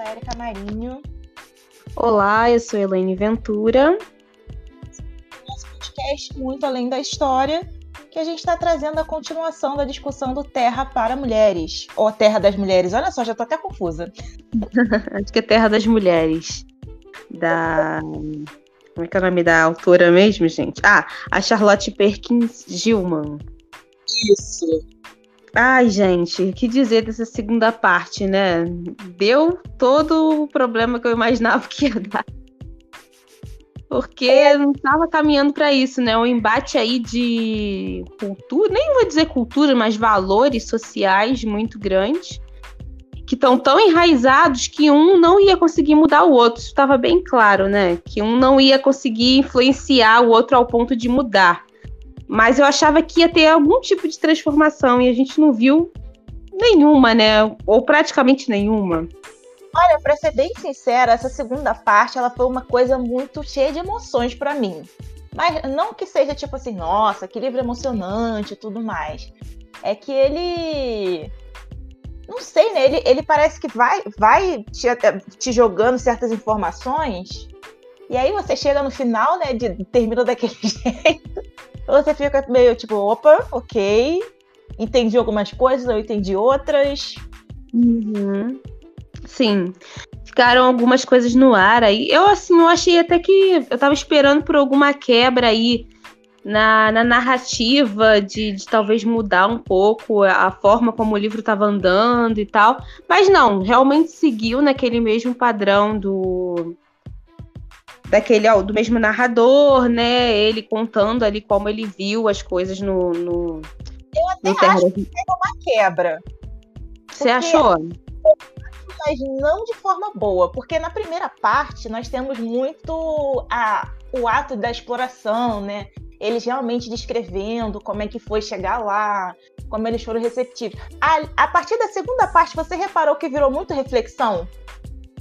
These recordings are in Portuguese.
sou a Erika Marinho. Olá, eu sou Elaine Ventura. Nosso podcast Muito Além da História, que a gente está trazendo a continuação da discussão do Terra para Mulheres. Ou Terra das Mulheres. Olha só, já tô até confusa. Acho que é Terra das Mulheres. Da. Como é que é o nome da autora mesmo, gente? Ah, a Charlotte Perkins Gilman. Isso. Ai, gente, que dizer dessa segunda parte, né? Deu todo o problema que eu imaginava que ia dar. Porque é. não estava caminhando para isso, né? Um embate aí de cultura, nem vou dizer cultura, mas valores sociais muito grandes, que estão tão enraizados que um não ia conseguir mudar o outro. Isso estava bem claro, né? Que um não ia conseguir influenciar o outro ao ponto de mudar. Mas eu achava que ia ter algum tipo de transformação e a gente não viu nenhuma, né? Ou praticamente nenhuma. Olha, para ser bem sincera, essa segunda parte ela foi uma coisa muito cheia de emoções para mim. Mas não que seja tipo assim, nossa, que livro emocionante e tudo mais. É que ele. Não sei, né? Ele, ele parece que vai, vai te, te jogando certas informações. E aí você chega no final, né? De, termina daquele jeito você fica meio tipo, opa, ok. Entendi algumas coisas, eu entendi outras. Uhum. Sim. Ficaram algumas coisas no ar aí. Eu, assim, eu achei até que eu tava esperando por alguma quebra aí na, na narrativa de, de, talvez mudar um pouco a forma como o livro estava andando e tal. Mas não, realmente seguiu naquele mesmo padrão do, daquele do mesmo narrador, né? Ele contando ali como ele viu as coisas no. no eu até no acho que teve uma quebra. Você achou? Mas não de forma boa, porque na primeira parte nós temos muito a, o ato da exploração, né? Eles realmente descrevendo como é que foi chegar lá, como eles foram receptivos. A, a partir da segunda parte, você reparou que virou muito reflexão?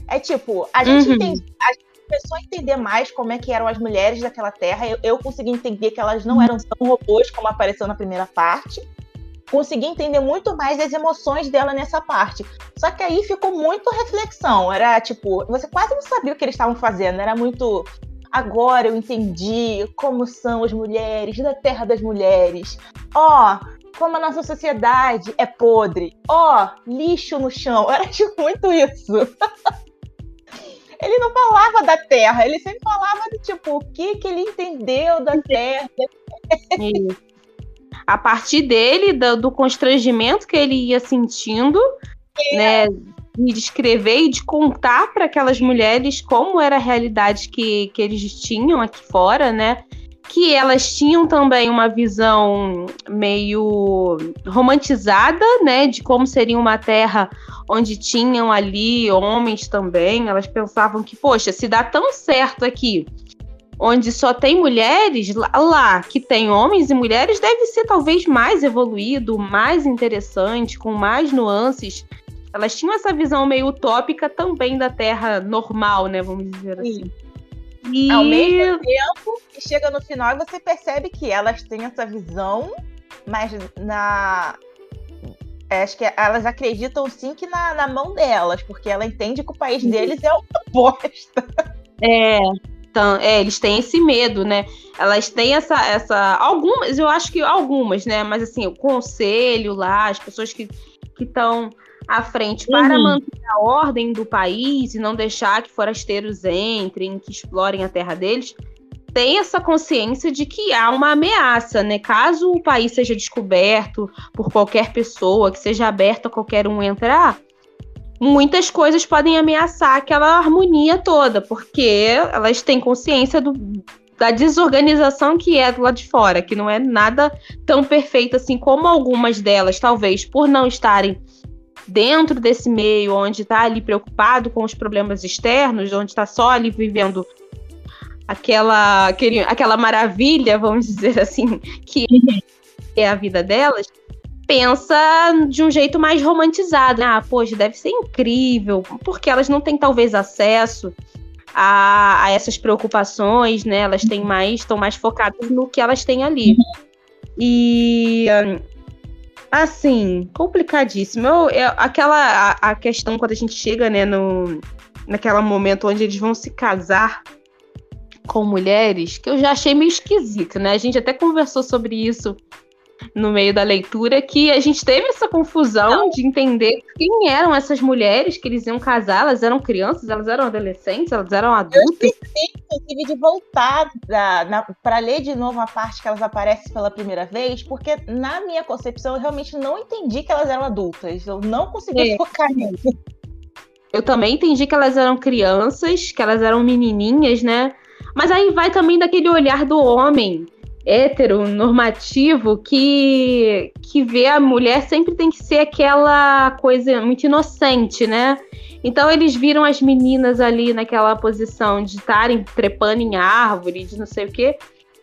É tipo, a gente uhum. tem. A começou a entender mais como é que eram as mulheres daquela terra. Eu, eu consegui entender que elas não eram tão robôs como apareceu na primeira parte. Consegui entender muito mais as emoções dela nessa parte. Só que aí ficou muito reflexão. Era tipo, você quase não sabia o que eles estavam fazendo. Era muito. Agora eu entendi como são as mulheres da terra das mulheres. Ó, oh, como a nossa sociedade é podre. Ó, oh, lixo no chão. Era tipo muito isso. ele não falava da Terra, ele sempre falava de tipo, o que, que ele entendeu da Terra. Isso. A partir dele, do, do, constrangimento que ele ia sentindo, é. né? De descrever e de contar para aquelas mulheres como era a realidade que, que eles tinham aqui fora, né? Que elas tinham também uma visão meio romantizada, né, de como seria uma terra onde tinham ali homens também. Elas pensavam que, poxa, se dá tão certo aqui, onde só tem mulheres, lá, que tem homens e mulheres, deve ser talvez mais evoluído, mais interessante, com mais nuances. Elas tinham essa visão meio utópica também da terra normal, né, vamos dizer assim. Sim. E... Ao mesmo tempo, chega no final e você percebe que elas têm essa visão, mas na. É, acho que elas acreditam sim que na, na mão delas, porque ela entende que o país deles é uma bosta. É, então, é, eles têm esse medo, né? Elas têm essa, essa. Algumas, eu acho que algumas, né? Mas assim, o conselho lá, as pessoas que estão à frente para uhum. manter a ordem do país e não deixar que forasteiros entrem, que explorem a terra deles, tem essa consciência de que há uma ameaça, né? Caso o país seja descoberto por qualquer pessoa, que seja aberto a qualquer um entrar, muitas coisas podem ameaçar aquela harmonia toda, porque elas têm consciência do, da desorganização que é do lado de fora, que não é nada tão perfeito assim como algumas delas, talvez por não estarem dentro desse meio, onde está ali preocupado com os problemas externos, onde está só ali vivendo aquela, aquele, aquela maravilha, vamos dizer assim, que é a vida delas, pensa de um jeito mais romantizado. Ah, poxa, deve ser incrível, porque elas não têm talvez acesso a, a essas preocupações, né? Elas têm mais, estão mais focadas no que elas têm ali. E Assim, complicadíssimo. Eu, eu, aquela a, a, questão quando a gente chega, né, no naquele momento onde eles vão se casar com mulheres, que eu já achei meio esquisito, né? A gente até conversou sobre isso no meio da leitura que a gente teve essa confusão Não. de entender quem eram essas mulheres que eles iam casar. Elas eram crianças, elas eram adolescentes, elas eram adultas. Eu esqueci, inclusive, de voltar para ler de novo a parte que elas aparecem pela primeira vez, porque na minha concepção eu realmente não entendi que elas eram adultas. Eu não consegui é. focar nisso. Eu também entendi que elas eram crianças, que elas eram menininhas, né? Mas aí vai também daquele olhar do homem heteronormativo que, que vê a mulher sempre tem que ser aquela coisa muito inocente, né? Então eles viram as meninas ali naquela posição de estarem trepando em árvore, de não sei o quê.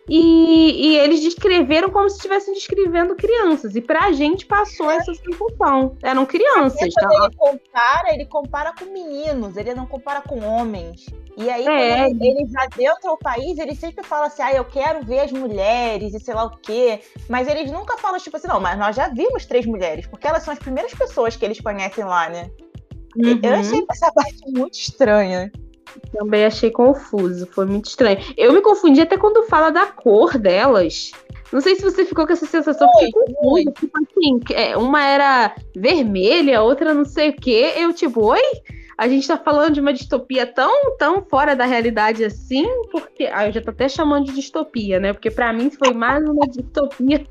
E, e, eles descreveram como se estivessem descrevendo crianças. E pra gente passou essa sensação. Eram crianças. Tá? Ele compara, ele compara com meninos, ele não compara com homens. E aí, é. quando ele, ele adentra o país, ele sempre fala assim: ah, eu quero ver as mulheres e sei lá o quê. Mas eles nunca falam, tipo assim, não, mas nós já vimos três mulheres, porque elas são as primeiras pessoas que eles conhecem lá, né? Uhum. Eu achei essa parte muito estranha. Também achei confuso, foi muito estranho. Eu me confundi até quando fala da cor delas. Não sei se você ficou com essa sensação, fiquei confusa. Tipo assim, é, uma era vermelha, outra não sei o quê. Eu, tipo, oi? A gente tá falando de uma distopia tão, tão fora da realidade assim, porque. Ah, eu já tô até chamando de distopia, né? Porque para mim foi mais uma distopia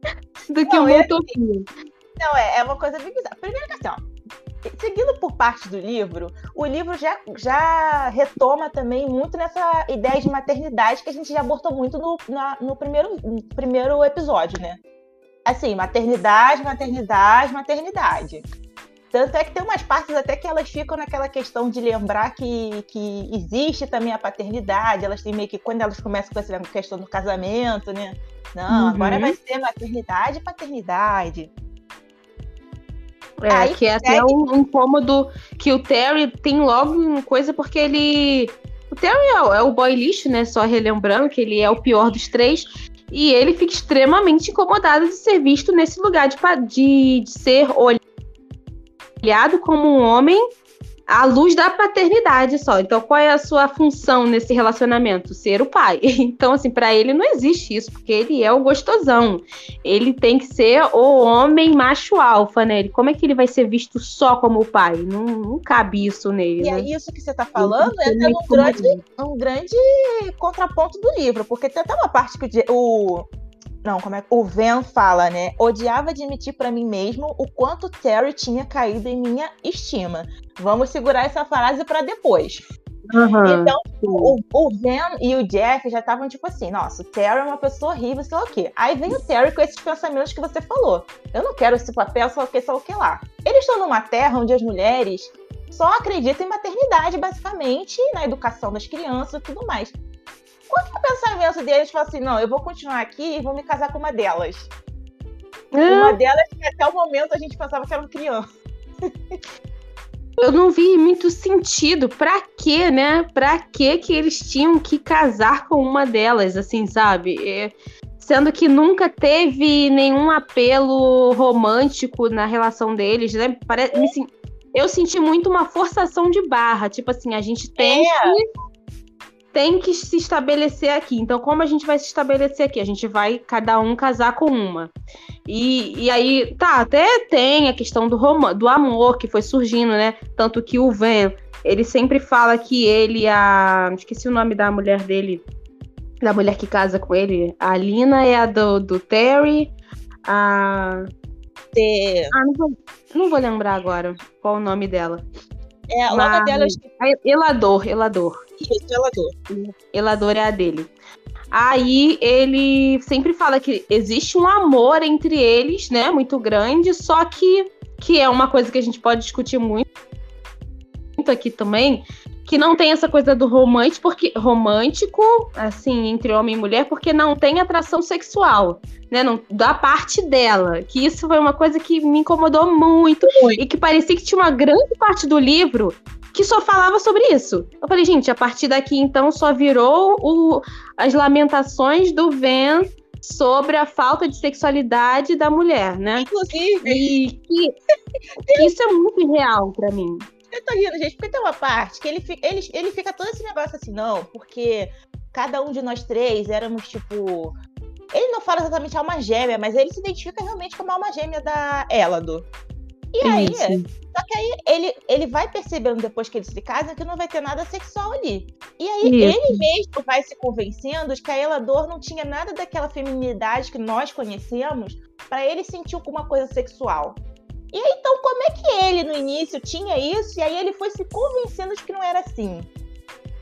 do que não, uma é assim, utopia. Não, é, é uma coisa bem bizarra. Primeiro que assim, ó, seguindo por parte do livro, o livro já, já retoma também muito nessa ideia de maternidade que a gente já abordou muito no, na, no, primeiro, no primeiro episódio, né? Assim, maternidade, maternidade, maternidade. Tanto é que tem umas partes até que elas ficam naquela questão de lembrar que, que existe também a paternidade, elas têm meio que, quando elas começam com essa questão do casamento, né? Não, uhum. agora vai ser maternidade e paternidade. É, Aí, que é até um, incômodo que o Terry tem logo uma coisa, porque ele. O Terry é, é o boy lixo, né? Só relembrando que ele é o pior dos três. E ele fica extremamente incomodado de ser visto nesse lugar de, de, de ser olhado como um homem à luz da paternidade só. Então, qual é a sua função nesse relacionamento? Ser o pai. Então, assim, para ele não existe isso, porque ele é o gostosão. Ele tem que ser o homem macho alfa, né? Ele, como é que ele vai ser visto só como o pai? Não, não cabe isso nele. E né? é isso que você tá falando é até um grande, um grande contraponto do livro, porque tem até uma parte que o, não, como é o Van fala, né? Odiava admitir para mim mesmo o quanto Terry tinha caído em minha estima. Vamos segurar essa frase para depois. Uhum, então, o, o Van e o Jeff já estavam tipo assim: nossa, o Terry é uma pessoa horrível, sei lá o quê. Aí vem o Terry com esses pensamentos que você falou. Eu não quero esse papel, sei lá o que, sei lá o que lá. Eles estão numa terra onde as mulheres só acreditam em maternidade, basicamente, na educação das crianças e tudo mais. Qual que é o pensamento deles? Falar assim, não, eu vou continuar aqui e vou me casar com uma delas. Uma delas que até o momento a gente pensava que eram crianças. eu não vi muito sentido. Pra quê, né? Pra quê que eles tinham que casar com uma delas, assim, sabe? É, sendo que nunca teve nenhum apelo romântico na relação deles, né? Parece, me, eu senti muito uma forçação de barra. Tipo assim, a gente tem é. que tem que se estabelecer aqui. Então, como a gente vai se estabelecer aqui? A gente vai cada um casar com uma. E, e aí, tá, até tem a questão do, rom do amor que foi surgindo, né? Tanto que o Van, ele sempre fala que ele, a. Esqueci o nome da mulher dele, da mulher que casa com ele. A Lina é a do, do Terry. A. De... Ah, não vou, não vou lembrar agora qual o nome dela. É, o nome dela é Elador, Elador. Isso, Elador. Elador é a dele. Aí ele sempre fala que existe um amor entre eles, né? Muito grande, só que, que é uma coisa que a gente pode discutir muito, muito aqui também, que não tem essa coisa do romântico, porque romântico, assim, entre homem e mulher, porque não tem atração sexual, né? Não, da parte dela. Que isso foi uma coisa que me incomodou muito, muito. e que parecia que tinha uma grande parte do livro que só falava sobre isso. Eu falei, gente, a partir daqui então só virou o, as lamentações do Van sobre a falta de sexualidade da mulher, né? Inclusive. E que, que isso é muito real para mim. Eu tô rindo, gente, porque tem uma parte que ele, ele, ele fica todo esse negócio assim, não, porque cada um de nós três éramos tipo. Ele não fala exatamente alma gêmea, mas ele se identifica realmente como a alma gêmea da Elado. E aí, Isso. só que aí ele, ele vai percebendo depois que eles se casam que não vai ter nada sexual ali. E aí Isso. ele mesmo vai se convencendo de que a Elador não tinha nada daquela feminilidade que nós conhecemos para ele sentir alguma coisa sexual. E aí, então, como é que ele no início tinha isso e aí ele foi se convencendo de que não era assim?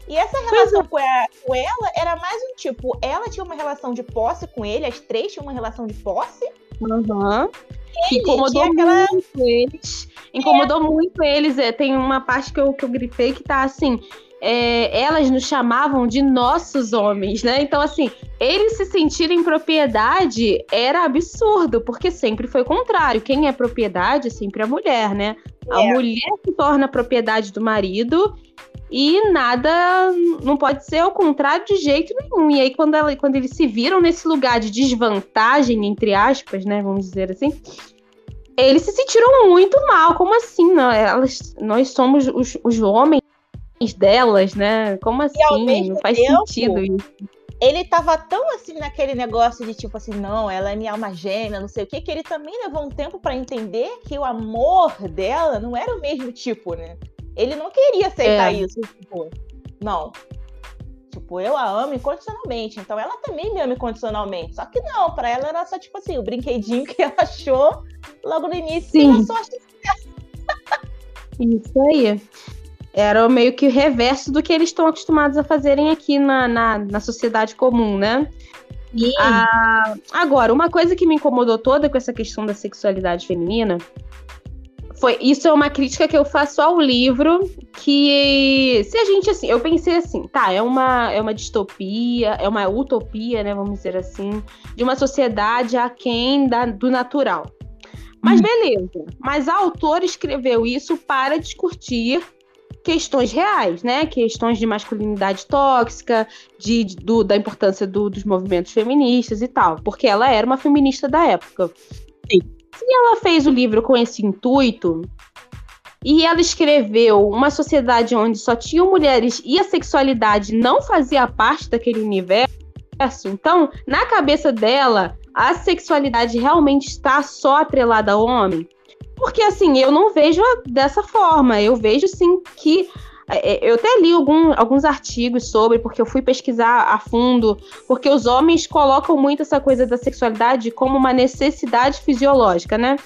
E essa relação com, a, com ela era mais um tipo, ela tinha uma relação de posse com ele, as três tinham uma relação de posse. Uhum. incomodou aquela... muito eles. Incomodou é. muito eles. É, tem uma parte que eu, que eu grifei que tá assim. É, elas nos chamavam de nossos homens, né? Então, assim, eles se sentirem propriedade era absurdo, porque sempre foi o contrário. Quem é propriedade é sempre a mulher, né? É. A mulher se torna propriedade do marido e nada não pode ser ao contrário de jeito nenhum. E aí, quando, ela, quando eles se viram nesse lugar de desvantagem, entre aspas, né? Vamos dizer assim, eles se sentiram muito mal. Como assim? Não? Elas, nós somos os, os homens delas, né? Como assim? Não faz tempo, sentido isso. Ele tava tão assim naquele negócio de tipo assim, não, ela é minha alma gêmea, não sei o que, que ele também levou um tempo para entender que o amor dela não era o mesmo tipo, né? Ele não queria aceitar é. isso. Tipo, não. Tipo, eu a amo incondicionalmente. Então ela também me ama incondicionalmente. Só que não, para ela era só, tipo assim, o brinquedinho que ela achou logo no início. Sim. Só isso aí. Era meio que o reverso do que eles estão acostumados a fazerem aqui na, na, na sociedade comum, né? Ah, agora, uma coisa que me incomodou toda com essa questão da sexualidade feminina foi isso é uma crítica que eu faço ao livro que se a gente assim eu pensei assim tá é uma é uma distopia é uma utopia né vamos dizer assim de uma sociedade aquém da, do natural mas hum. beleza mas a autora escreveu isso para discutir questões reais, né? Questões de masculinidade tóxica, de, de do, da importância do, dos movimentos feministas e tal, porque ela era uma feminista da época. Sim. Se ela fez o livro com esse intuito e ela escreveu uma sociedade onde só tinham mulheres e a sexualidade não fazia parte daquele universo, então, na cabeça dela, a sexualidade realmente está só atrelada ao homem? Porque assim, eu não vejo dessa forma. Eu vejo sim que eu até li algum, alguns artigos sobre, porque eu fui pesquisar a fundo, porque os homens colocam muito essa coisa da sexualidade como uma necessidade fisiológica, né?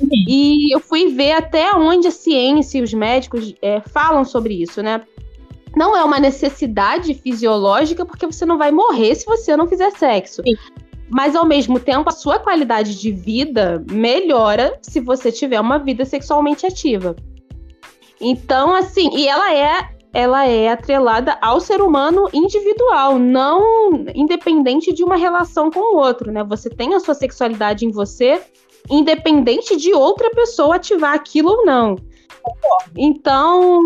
Uhum. E eu fui ver até onde a ciência e os médicos é, falam sobre isso, né? Não é uma necessidade fisiológica, porque você não vai morrer se você não fizer sexo. Sim. Mas ao mesmo tempo, a sua qualidade de vida melhora se você tiver uma vida sexualmente ativa. Então, assim, e ela é ela é atrelada ao ser humano individual, não independente de uma relação com o outro, né? Você tem a sua sexualidade em você, independente de outra pessoa ativar aquilo ou não. Então,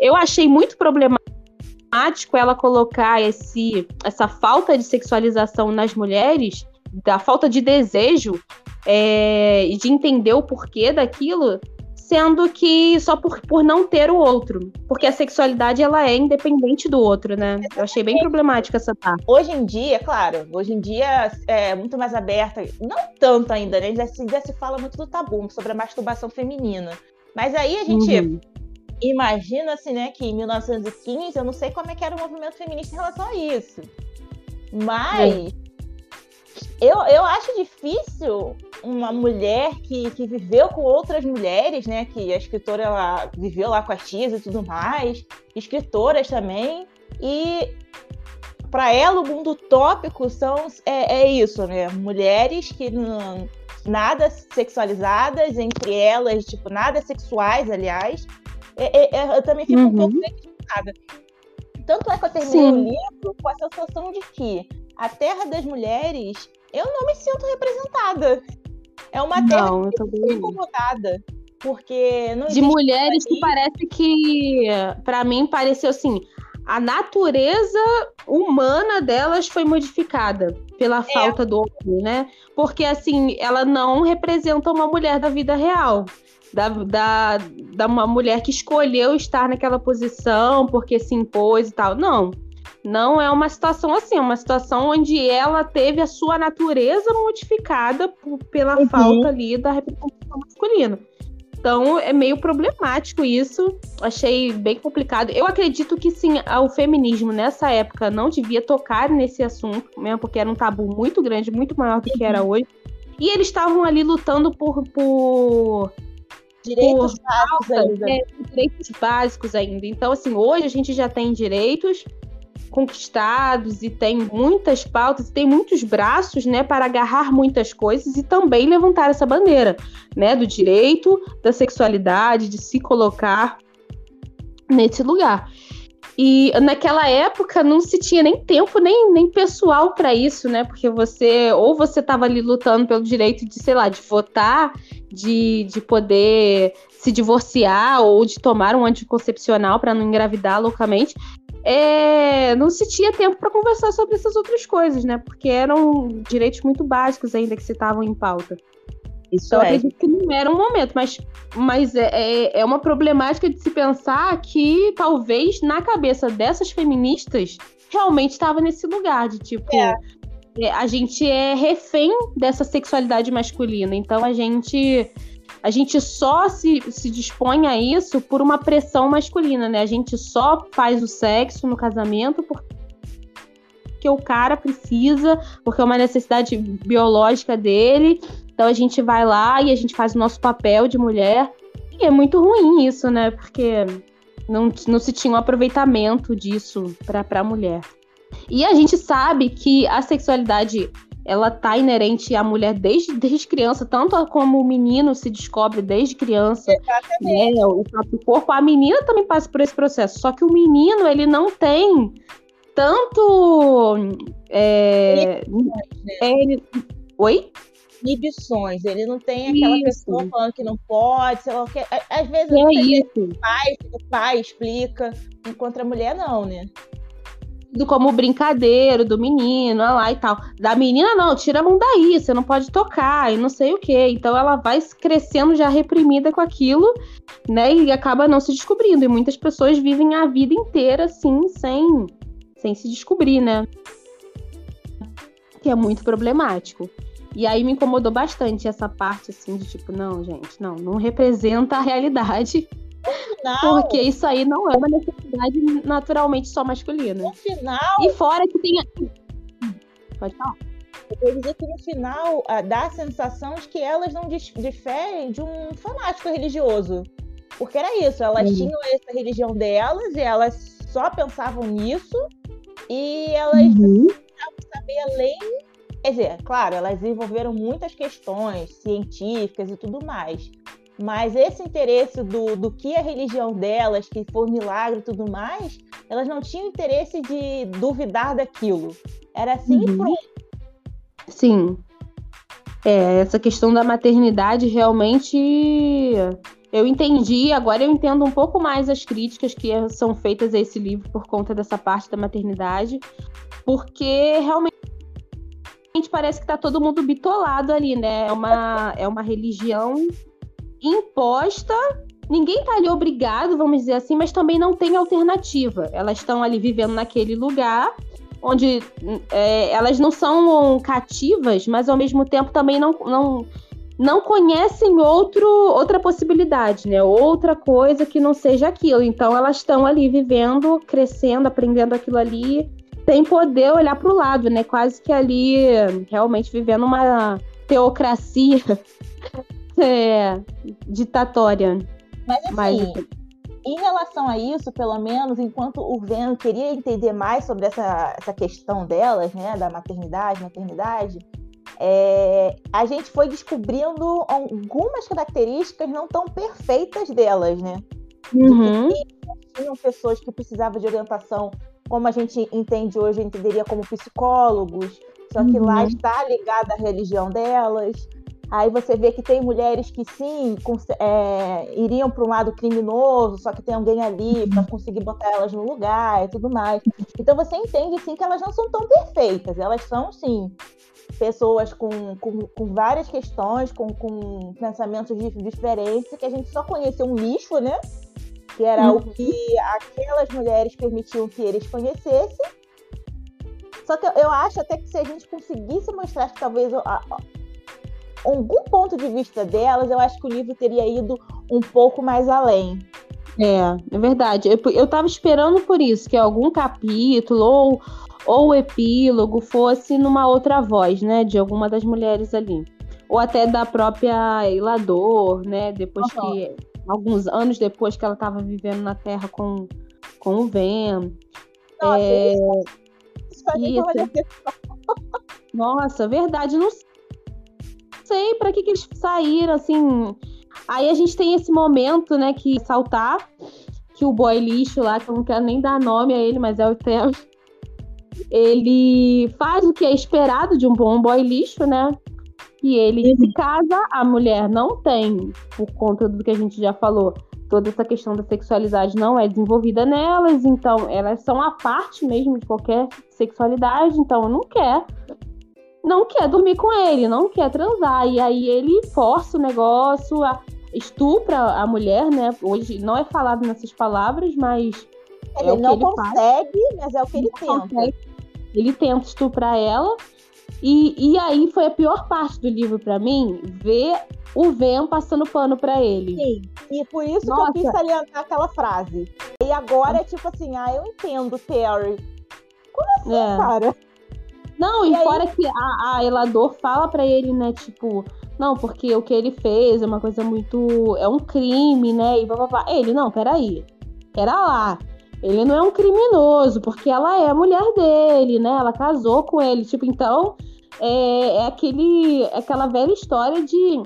eu achei muito problemático ela colocar esse, essa falta de sexualização nas mulheres, da falta de desejo é, de entender o porquê daquilo, sendo que só por, por não ter o outro. Porque a sexualidade ela é independente do outro, né? Eu achei bem problemática essa parte. Hoje em dia, claro, hoje em dia é muito mais aberta, não tanto ainda, né? Já se, já se fala muito do tabu sobre a masturbação feminina. Mas aí a gente uhum. imagina assim, né, que em 1915, eu não sei como é que era o movimento feminista em relação a isso. Mas eu, eu acho difícil uma mulher que, que viveu com outras mulheres, né? Que a escritora ela viveu lá com as tias e tudo mais, escritoras também. E para ela o mundo utópico são é, é isso, né? Mulheres que não, nada sexualizadas entre elas, tipo nada sexuais, aliás. É, é, é eu também fico uhum. um pouco preocupada. Tanto é que eu terminei Sim. o livro com a sensação de que a Terra das Mulheres eu não me sinto representada. É uma terra não, que eu tô incomodada. Porque não De mulheres que parece que, para mim, pareceu assim. a natureza humana delas foi modificada pela é. falta do homem, né? Porque assim, ela não representa uma mulher da vida real. Da, da, da uma mulher que escolheu estar naquela posição porque se impôs e tal. Não. Não é uma situação assim, é uma situação onde ela teve a sua natureza modificada por, pela uhum. falta ali da representação masculina. Então é meio problemático isso. Achei bem complicado. Eu acredito que sim, o feminismo nessa época não devia tocar nesse assunto, mesmo porque era um tabu muito grande, muito maior do que era uhum. hoje. E eles estavam ali lutando por, por direitos por básicos ainda. É, direitos básicos ainda. Então, assim, hoje a gente já tem direitos conquistados e tem muitas pautas, tem muitos braços, né, para agarrar muitas coisas e também levantar essa bandeira, né, do direito, da sexualidade, de se colocar nesse lugar. E naquela época não se tinha nem tempo, nem, nem pessoal para isso, né? Porque você, ou você estava ali lutando pelo direito de, sei lá, de votar, de, de poder se divorciar ou de tomar um anticoncepcional para não engravidar loucamente é, não se tinha tempo para conversar sobre essas outras coisas, né? Porque eram direitos muito básicos ainda que se estavam em pauta. Isso então, é. acredito que não era um momento, mas, mas é, é, é uma problemática de se pensar que talvez na cabeça dessas feministas realmente estava nesse lugar de tipo. É. é a gente é refém dessa sexualidade masculina, então a gente a gente só se, se dispõe a isso por uma pressão masculina, né? A gente só faz o sexo no casamento porque o cara precisa, porque é uma necessidade biológica dele. Então a gente vai lá e a gente faz o nosso papel de mulher. E é muito ruim isso, né? Porque não, não se tinha um aproveitamento disso para a mulher. E a gente sabe que a sexualidade ela tá inerente à mulher desde, desde criança, tanto como o menino se descobre desde criança, Exatamente. né, o próprio corpo, a menina também passa por esse processo, só que o menino, ele não tem tanto... É, é, ele, oi? inibições. Ele não tem aquela isso. pessoa falando que não pode, sei lá o que. Às vezes é isso. O, pai, o pai explica, enquanto a mulher não, né? Do como brincadeiro do menino, lá e tal. Da menina, não, tira a mão daí, você não pode tocar e não sei o quê. Então ela vai crescendo já reprimida com aquilo, né? E acaba não se descobrindo. E muitas pessoas vivem a vida inteira assim, sem, sem se descobrir, né? Que é muito problemático. E aí me incomodou bastante essa parte, assim, de tipo, não, gente, não, não representa a realidade final. Porque isso aí não é uma necessidade naturalmente só masculina. No final. E fora que tem. Pode falar. Eu vou dizer que no final uh, dá a sensação de que elas não diferem de um fanático religioso. Porque era isso, elas uhum. tinham essa religião delas e elas só pensavam nisso e elas uhum. não saber além. Quer dizer, claro, elas desenvolveram muitas questões científicas e tudo mais. Mas esse interesse do, do que a religião delas, que foi um milagre e tudo mais, elas não tinham interesse de duvidar daquilo. Era assim uhum. e pronto. Sim. É, essa questão da maternidade realmente eu entendi, agora eu entendo um pouco mais as críticas que são feitas a esse livro por conta dessa parte da maternidade, porque realmente parece que tá todo mundo bitolado ali, né? É uma, é uma religião imposta. Ninguém está ali obrigado, vamos dizer assim, mas também não tem alternativa. Elas estão ali vivendo naquele lugar onde é, elas não são cativas, mas ao mesmo tempo também não, não, não conhecem outro, outra possibilidade, né? Outra coisa que não seja aquilo. Então elas estão ali vivendo, crescendo, aprendendo aquilo ali, sem poder olhar para o lado, né? Quase que ali realmente vivendo uma teocracia é, ditatória. Mas assim, mais... em relação a isso, pelo menos, enquanto o Ven queria entender mais sobre essa, essa questão delas, né, da maternidade, maternidade, é, a gente foi descobrindo algumas características não tão perfeitas delas, né? Uhum. tinham pessoas que precisavam de orientação, como a gente entende hoje, entenderia como psicólogos, só que uhum. lá está ligada à religião delas Aí você vê que tem mulheres que sim é, iriam para um lado criminoso, só que tem alguém ali para conseguir botar elas no lugar e tudo mais. Então você entende sim que elas não são tão perfeitas, elas são sim pessoas com, com, com várias questões, com, com pensamentos diferentes, que a gente só conheceu um lixo, né? Que era uhum. o que aquelas mulheres permitiam que eles conhecessem. Só que eu acho até que se a gente conseguisse mostrar que talvez algum ponto de vista delas, eu acho que o livro teria ido um pouco mais além. É, é verdade. Eu, eu tava esperando por isso, que algum capítulo ou, ou o epílogo fosse numa outra voz, né? De alguma das mulheres ali. Ou até da própria Ilador, né? Depois uhum. que. Alguns anos depois que ela estava vivendo na Terra com, com o Ven. Nossa, é... isso, isso. Nossa, verdade. Não sei para que, que eles saíram, assim. Aí a gente tem esse momento, né, que saltar, que o boy lixo lá, que eu não quero nem dar nome a ele, mas é o Theo. Ele faz o que é esperado de um bom boy lixo, né? E ele uhum. se casa, a mulher não tem, por conta do que a gente já falou, toda essa questão da sexualidade não é desenvolvida nelas, então elas são a parte mesmo de qualquer sexualidade, então não quer não quer dormir com ele, não quer transar. E aí ele força o negócio, estupra a mulher, né? Hoje não é falado nessas palavras, mas. Ele é não ele consegue, faz. mas é o que ele, ele tenta. Consegue. Ele tenta estuprar ela. E, e aí foi a pior parte do livro para mim, ver o Ven passando pano para ele. Sim, e por isso Nossa. que eu quis salientar aquela frase. E agora é tipo assim, ah, eu entendo, Terry. Como assim, é. cara? Não, e, e fora que a, a Elador fala para ele, né, tipo, não, porque o que ele fez é uma coisa muito. é um crime, né? E blá, Ele, não, peraí. Pera lá. Ele não é um criminoso, porque ela é a mulher dele, né? Ela casou com ele. Tipo, então, é, é aquele, é aquela velha história de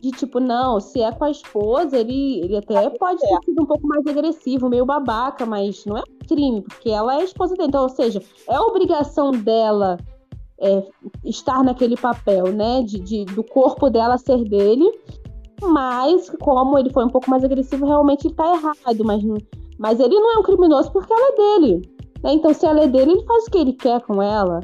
de tipo, não, se é com a esposa, ele, ele até pode ter sido um pouco mais agressivo, meio babaca, mas não é crime, porque ela é a esposa dele. Então, ou seja, é obrigação dela é, estar naquele papel, né? De, de, do corpo dela ser dele. Mas, como ele foi um pouco mais agressivo, realmente ele tá errado. Mas, mas ele não é um criminoso porque ela é dele. Né? Então, se ela é dele, ele faz o que ele quer com ela.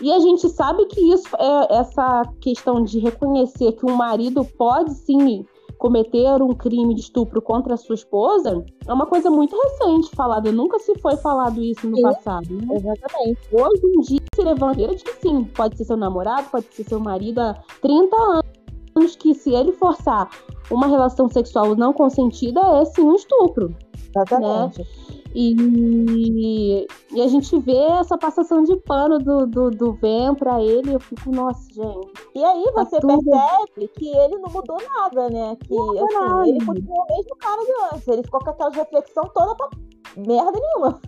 E a gente sabe que isso é essa questão de reconhecer que um marido pode sim cometer um crime de estupro contra a sua esposa é uma coisa muito recente falada. Nunca se foi falado isso no sim, passado. Né? Exatamente. Hoje em dia se levanta de que sim, pode ser seu namorado, pode ser seu marido há 30 anos, que se ele forçar uma relação sexual não consentida, é sim um estupro. Exatamente. Né? E, e a gente vê essa passação de pano do, do, do Ven pra ele, eu fico, nossa, gente. E aí tá você tudo... percebe que ele não mudou nada, né? Que assim, nada. ele continua o mesmo cara de antes. Ele ficou com aquela reflexão toda pra merda nenhuma.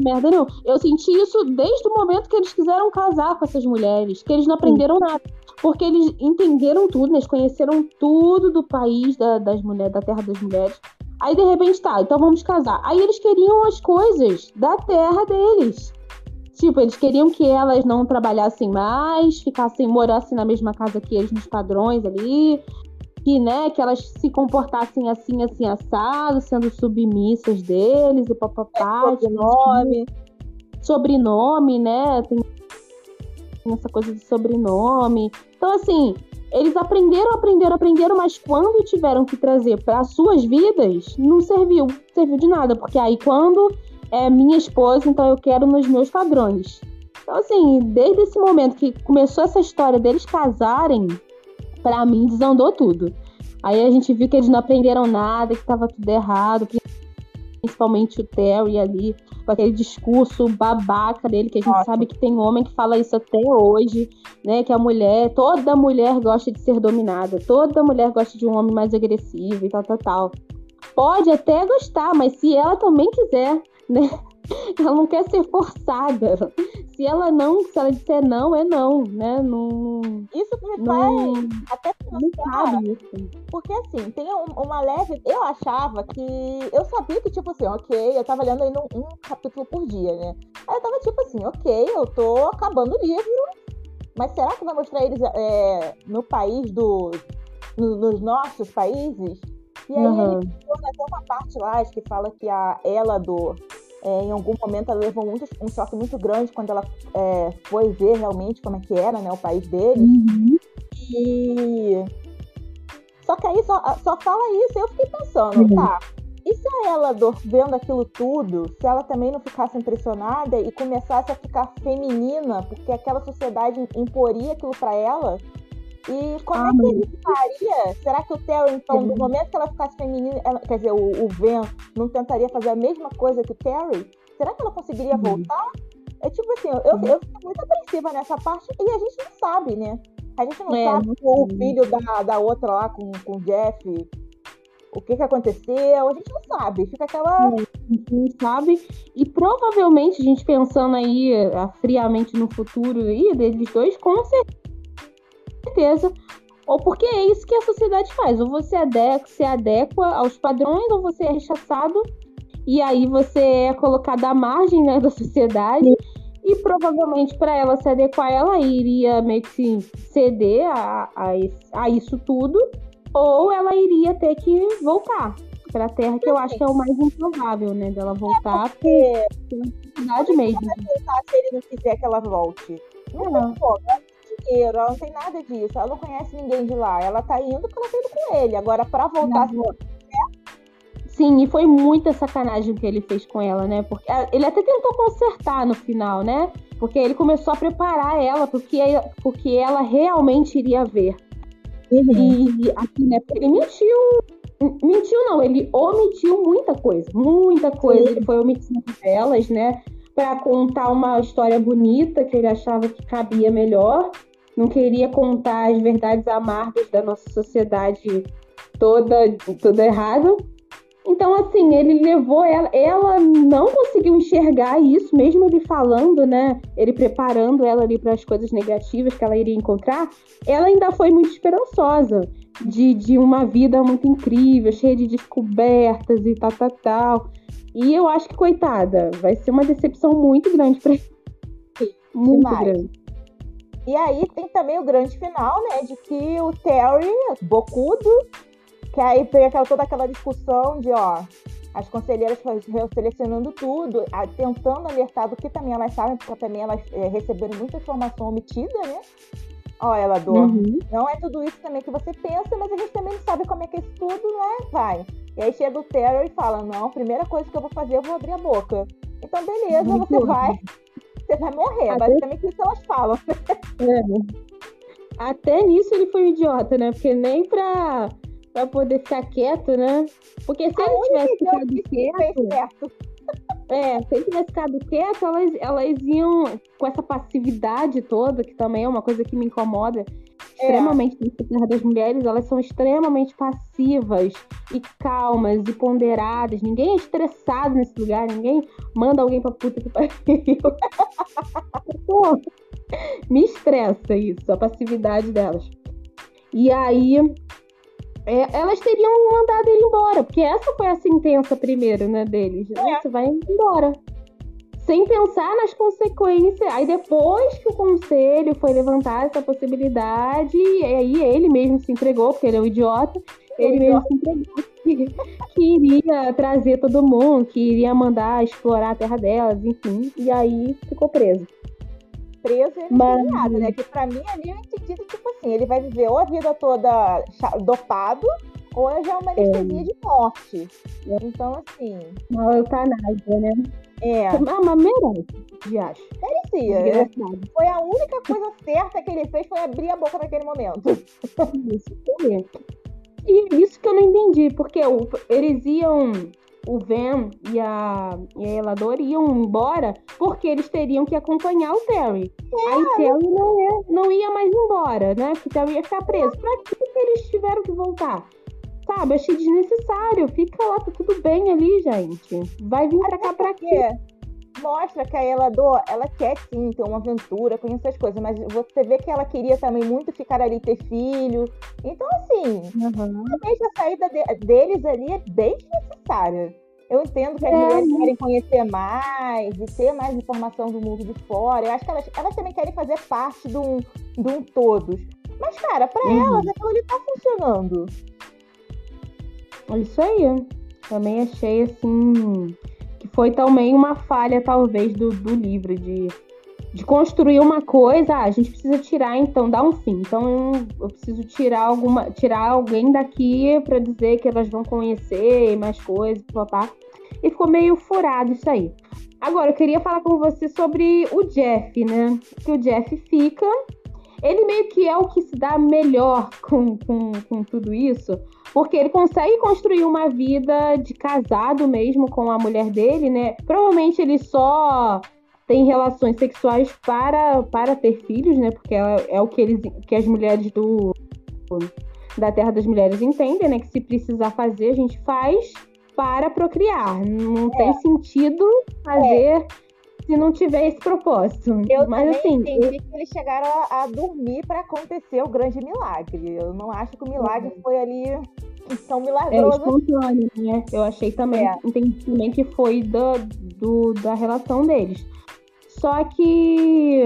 Merda nenhuma. Eu senti isso desde o momento que eles quiseram casar com essas mulheres, que eles não aprenderam Sim. nada. Porque eles entenderam tudo, né? eles conheceram tudo do país da, das mulheres, da terra das mulheres. Aí de repente tá, então vamos casar. Aí eles queriam as coisas da terra deles. Tipo, eles queriam que elas não trabalhassem mais, ficassem, morassem na mesma casa que eles, nos padrões ali. Que, né, que elas se comportassem assim, assim, assado, sendo submissas deles e papapá. É, sobrenome. Sobrenome, né? Tem essa coisa de sobrenome. Então, assim, eles aprenderam, aprenderam, aprenderam, mas quando tiveram que trazer para suas vidas, não serviu, não serviu de nada, porque aí quando é minha esposa, então eu quero nos meus padrões. Então, assim, desde esse momento que começou essa história deles casarem, para mim desandou tudo. Aí a gente viu que eles não aprenderam nada, que estava tudo errado, principalmente o Terry ali, com aquele discurso babaca dele, que a gente Nossa. sabe que tem homem que fala isso até hoje, né? Que a mulher, toda mulher gosta de ser dominada, toda mulher gosta de um homem mais agressivo e tal, tal, tal. Pode até gostar, mas se ela também quiser, né? Ela não quer ser forçada. Se ela não, se ela disser não, é não, né? Não, isso me não, faz até pensar. isso. Porque assim, tem uma leve. Eu achava que. Eu sabia que, tipo assim, ok, eu tava lendo aí um, um capítulo por dia, né? Aí eu tava tipo assim, ok, eu tô acabando o livro mas será que vai mostrar eles é, no país do. No, nos nossos países? E aí uhum. ele até uma parte lá que fala que a ela do. É, em algum momento ela levou muito, um choque muito grande quando ela é, foi ver realmente como é que era né, o país deles. Uhum. E. Só que aí só, só fala isso. Eu fiquei pensando, uhum. tá, e se ela, vendo aquilo tudo, se ela também não ficasse impressionada e começasse a ficar feminina, porque aquela sociedade imporia aquilo para ela? E como ah, é que ele faria? Será que o Terry, então, no momento que ela ficasse feminina, ela, quer dizer, o, o Ven não tentaria fazer a mesma coisa que o Terry? Será que ela conseguiria voltar? É tipo assim, eu, eu, eu fico muito apreensiva nessa parte e a gente não sabe, né? A gente não é, sabe o filho da, da outra lá com, com o Jeff o que, que aconteceu, a gente não sabe, fica aquela. É, a gente não sabe. E provavelmente, a gente pensando aí uh, friamente no futuro aí deles dois, com certeza. Ou porque é isso que a sociedade faz. Ou você adequa, se adequa aos padrões, ou você é rechaçado, e aí você é colocado à margem né, da sociedade. E provavelmente para ela se adequar, ela iria meio que ceder a, a, a isso tudo ou ela iria ter que voltar para a Terra, que eu acho que é o mais improvável, né? Dela voltar é pela necessidade mesmo. Vai voltar se ele não quiser que ela volte. Não, não. Pô, ela não tem nada disso, ela não conhece ninguém de lá. Ela tá indo porque ela tá indo com ele. Agora, para voltar, não. Sim, e foi muita sacanagem que ele fez com ela, né? Porque ah, ele até tentou consertar no final, né? Porque ele começou a preparar ela porque, porque ela realmente iria ver. Uhum. E assim, né? Ele mentiu. Mentiu, não, ele omitiu muita coisa, muita coisa. Sim. Ele foi omitindo elas, né? Para contar uma história bonita que ele achava que cabia melhor. Não queria contar as verdades amargas da nossa sociedade toda, toda errada. Então, assim, ele levou ela, ela não conseguiu enxergar isso, mesmo ele falando, né? Ele preparando ela ali para as coisas negativas que ela iria encontrar, ela ainda foi muito esperançosa de, de uma vida muito incrível, cheia de descobertas e tal, tal, tal. E eu acho que, coitada, vai ser uma decepção muito grande para ele. Muito Demais. grande. E aí tem também o grande final, né? De que o Terry, bocudo, que aí tem aquela, toda aquela discussão de, ó, as conselheiras selecionando tudo, tentando alertar do que também elas sabem, porque também elas é, receberam muita informação omitida, né? Ó, ela do uhum. não é tudo isso também que você pensa, mas a gente também não sabe como é que isso tudo, né, vai. E aí chega o Terry e fala, não, a primeira coisa que eu vou fazer, eu vou abrir a boca. Então, beleza, Muito você bom. vai, você vai morrer. Até... Basicamente isso elas falam. É. Até nisso ele foi um idiota, né? Porque nem pra pra poder ficar quieto, né? Porque se a ele tivesse ficado quieto. É, se ele tivesse ficado quieto, elas, elas iam com essa passividade toda, que também é uma coisa que me incomoda extremamente é. das mulheres, elas são extremamente passivas e calmas e ponderadas. Ninguém é estressado nesse lugar, ninguém manda alguém pra puta que pariu. me estressa isso, a passividade delas. E aí, é, elas teriam mandado ele embora, porque essa foi a sentença primeiro, né, deles. É. Você vai embora. Sem pensar nas consequências. Aí depois que o conselho foi levantar essa possibilidade, e aí ele mesmo se entregou, porque ele é um idiota, ele mesmo se entregou que, que iria trazer todo mundo, que iria mandar explorar a terra delas, enfim. E aí ficou preso preso e Mas... né? Que pra mim ali eu entendi tipo assim, ele vai viver ou a vida toda dopado, ou já é uma é. anestesia é. de morte. Então, assim. Uma eutanásia, né? É. Ah, mas merece, acho. Merecia. É. Foi a única coisa certa que ele fez foi abrir a boca naquele momento. Isso, e isso que eu não entendi, porque eles iam o Van e a, e a Elador iam embora porque eles teriam que acompanhar o Terry. É. Aí o Terry não, é, não ia mais embora, né? Porque o Terry ia ficar preso. Pra que eles tiveram que voltar? Sabe, achei desnecessário. Fica lá, tá tudo bem ali, gente. Vai vir pra cá pra quê? Mostra que a Elador, ela quer sim ter uma aventura, conhecer as coisas, mas você vê que ela queria também muito ficar ali, ter filho. Então, assim, uhum. a saída de, deles ali é bem desnecessária. Eu entendo que as é, mulheres né? querem conhecer mais e ter mais informação do mundo de fora. Eu acho que elas, elas também querem fazer parte de um, de um todos. Mas, cara, para uhum. elas aquilo ali tá funcionando. É isso aí. Também achei assim que foi também uma falha, talvez, do, do livro de de construir uma coisa, ah, a gente precisa tirar, então dá um fim. Então eu, eu preciso tirar alguma, tirar alguém daqui para dizer que elas vão conhecer mais coisas, papá. E ficou meio furado isso aí. Agora eu queria falar com você sobre o Jeff, né? Que o Jeff fica, ele meio que é o que se dá melhor com, com, com tudo isso, porque ele consegue construir uma vida de casado mesmo com a mulher dele, né? Provavelmente ele só tem relações sexuais para, para ter filhos, né? Porque é, é o que, eles, que as mulheres do da Terra das Mulheres entendem, né? Que se precisar fazer, a gente faz para procriar. Não é. tem sentido fazer é. Se não tiver esse propósito. Eu Mas assim, entendi eu... que eles chegaram a, a dormir para acontecer o grande milagre. Eu não acho que o milagre uhum. foi ali tão milagroso. É, espontâneo, né? Eu achei também, é. entendi também que foi da, do, da relação deles. Só que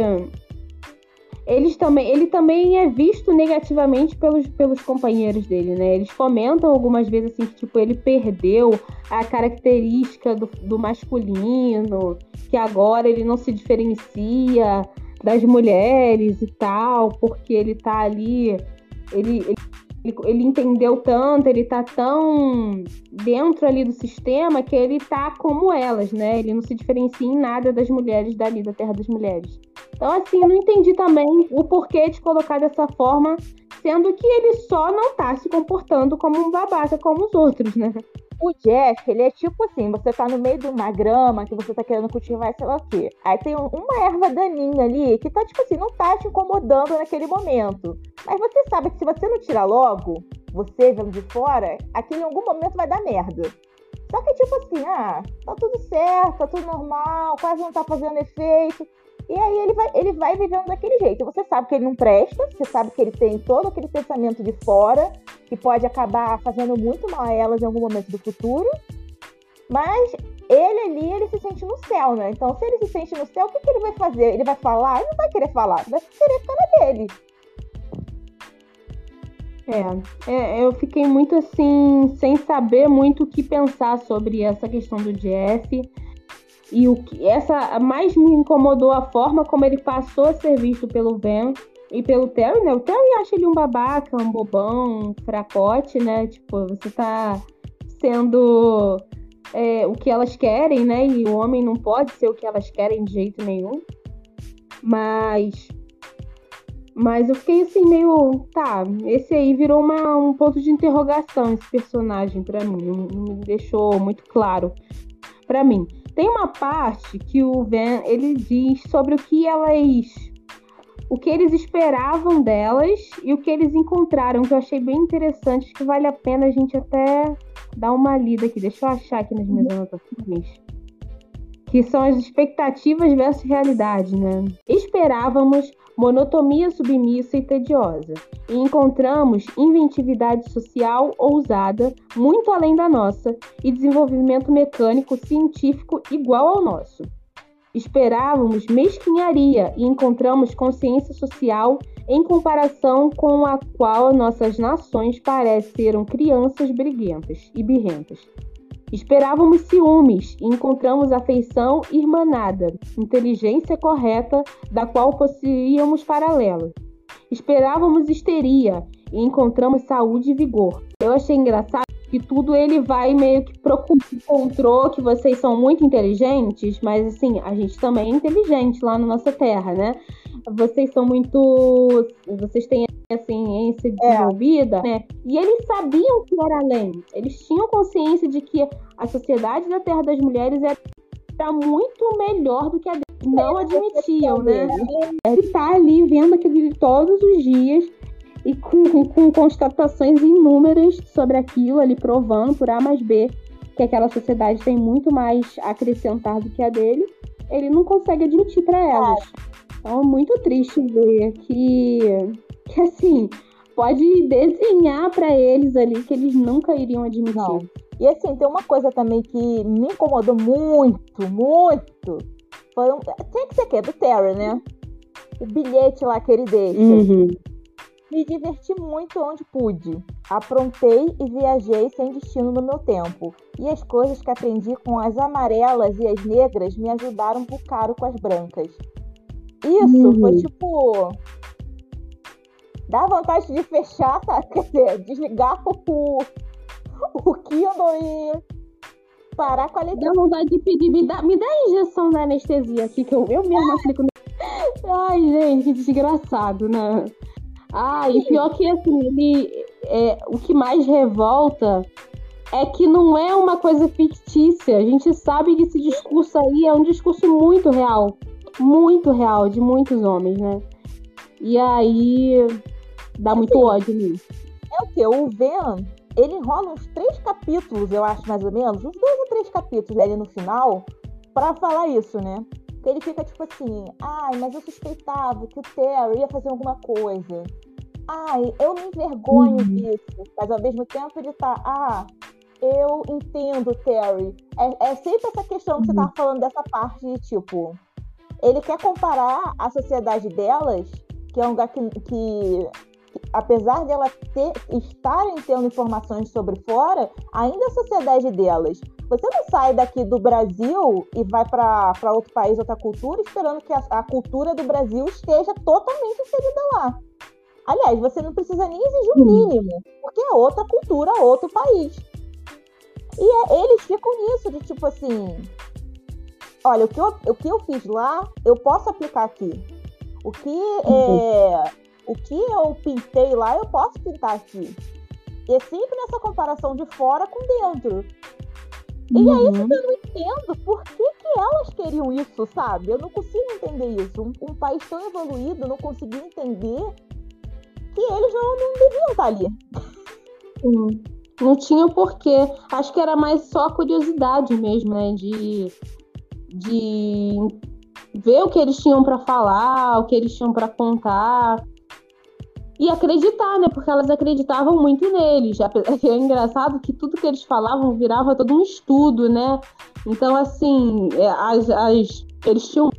eles também, ele também é visto negativamente pelos, pelos companheiros dele, né? Eles comentam algumas vezes assim que tipo ele perdeu a característica do, do masculino, que agora ele não se diferencia das mulheres e tal, porque ele tá ali, ele, ele ele, entendeu tanto, ele tá tão dentro ali do sistema que ele tá como elas, né? Ele não se diferencia em nada das mulheres dali, da Terra das Mulheres. Então, assim, não entendi também o porquê de colocar dessa forma, sendo que ele só não tá se comportando como um babaca como os outros, né? O Jeff, ele é tipo assim, você tá no meio de uma grama que você tá querendo cultivar, sei lá o quê. Aí tem uma erva daninha ali que tá, tipo assim, não tá te incomodando naquele momento. Mas você sabe que se você não tirar logo, você vendo de fora, aquilo em algum momento vai dar merda. Só que tipo assim, ah, tá tudo certo, tá tudo normal, quase não tá fazendo efeito. E aí ele vai, ele vai vivendo daquele jeito. Você sabe que ele não presta, você sabe que ele tem todo aquele pensamento de fora, que pode acabar fazendo muito mal a elas em algum momento do futuro. Mas ele ali, ele se sente no céu, né? Então, se ele se sente no céu, o que, que ele vai fazer? Ele vai falar? Ele não vai querer falar, vai querer ficar na dele. É, é, eu fiquei muito assim, sem saber muito o que pensar sobre essa questão do Jeff. E o que essa mais me incomodou a forma como ele passou a ser visto pelo Van e pelo Terry, né? O Terry acha ele um babaca, um bobão, um fracote, né? Tipo, você tá sendo é, o que elas querem, né? E o homem não pode ser o que elas querem de jeito nenhum. Mas. Mas eu fiquei assim, meio. Tá, esse aí virou uma, um ponto de interrogação, esse personagem, para mim. Não, não deixou muito claro para mim. Tem uma parte que o Van ele diz sobre o que elas o que eles esperavam delas e o que eles encontraram, que eu achei bem interessante, que vale a pena a gente até dar uma lida aqui. Deixa eu achar aqui nas minhas anotações. Que são as expectativas versus realidade, né? Esperávamos monotonia submissa e tediosa, e encontramos inventividade social ousada, muito além da nossa, e desenvolvimento mecânico científico igual ao nosso. Esperávamos mesquinharia e encontramos consciência social em comparação com a qual nossas nações pareceram crianças briguentas e birrentas. Esperávamos ciúmes e encontramos afeição irmanada, inteligência correta da qual possuíamos paralelo. Esperávamos histeria e encontramos saúde e vigor. Eu achei engraçado que tudo ele vai meio que encontrou que vocês são muito inteligentes, mas assim, a gente também é inteligente lá na nossa terra, né? Vocês são muito. Vocês têm assim, ciência é. desenvolvida, é. né? E eles sabiam que era além. Eles tinham consciência de que a sociedade da Terra das Mulheres era muito melhor do que a deles. Não admitiam, né? Ele tá ali vendo aquilo todos os dias e com, com constatações inúmeras sobre aquilo, ali provando por A mais B que aquela sociedade tem muito mais a acrescentar do que a dele, ele não consegue admitir para elas. Então é muito triste ver que, que assim, pode desenhar para eles ali que eles nunca iriam admitir. Não. E assim, tem uma coisa também que me incomodou muito, muito. Foi um... Tem que ser que do Terry, né? O bilhete lá que ele deixa. Uhum. Me diverti muito onde pude. Aprontei e viajei sem destino no meu tempo. E as coisas que aprendi com as amarelas e as negras me ajudaram por caro com as brancas. Isso Uhum. foi tipo. Dá vontade de fechar, tá? Quer dizer, desligar o, o Kindle e parar com a leitura. Dá vontade de pedir, me dá, me dá a injeção da anestesia aqui, que eu, eu mesma aplico. Ai, gente, que desgraçado, né? Ai, e pior que assim, ele. É, o que mais revolta é que não é uma coisa fictícia. A gente sabe que esse discurso aí é um discurso muito real. Muito real, de muitos homens, né? E aí dá muito Assim, ódio nisso. É o quê? O Ven, ele enrola uns três capítulos, eu acho, mais ou menos, uns dois ou três capítulos ali no final, pra falar isso, né? Que ele fica tipo assim, ai, mas eu suspeitava que o Terry ia fazer alguma coisa. Ai, eu me envergonho Uhum. disso. Mas ao mesmo tempo ele tá, ah, eu entendo, Terry. É, é sempre essa questão que você Uhum. tava falando dessa parte de tipo. Ele quer comparar a sociedade delas, que é um lugar que, que apesar de elas ter, estarem tendo informações sobre fora, ainda é a sociedade delas. Você não sai daqui do Brasil e vai para outro país, outra cultura, esperando que a, a cultura do Brasil esteja totalmente inserida lá. Aliás, você não precisa nem exigir o mínimo, porque é outra cultura, outro país. E é- eles ficam nisso, de tipo assim: olha, o que, eu, o que eu fiz lá, eu posso aplicar aqui. O que, é, o que eu pintei lá, eu posso pintar aqui. E é sempre nessa comparação de fora com dentro. E é isso Uhum. que eu não entendo. Por que, que elas queriam isso, sabe? Eu não consigo entender isso. Um, um país tão evoluído não conseguiu entender que eles não, não deviam estar ali. Não tinha porquê. Acho que era mais só curiosidade mesmo, né? De, de ver o que eles tinham pra falar, o que eles tinham pra contar. E acreditar, né? Porque elas acreditavam muito neles. É engraçado que tudo que eles falavam virava todo um estudo, né? Então, assim, é, as, as- eles tinham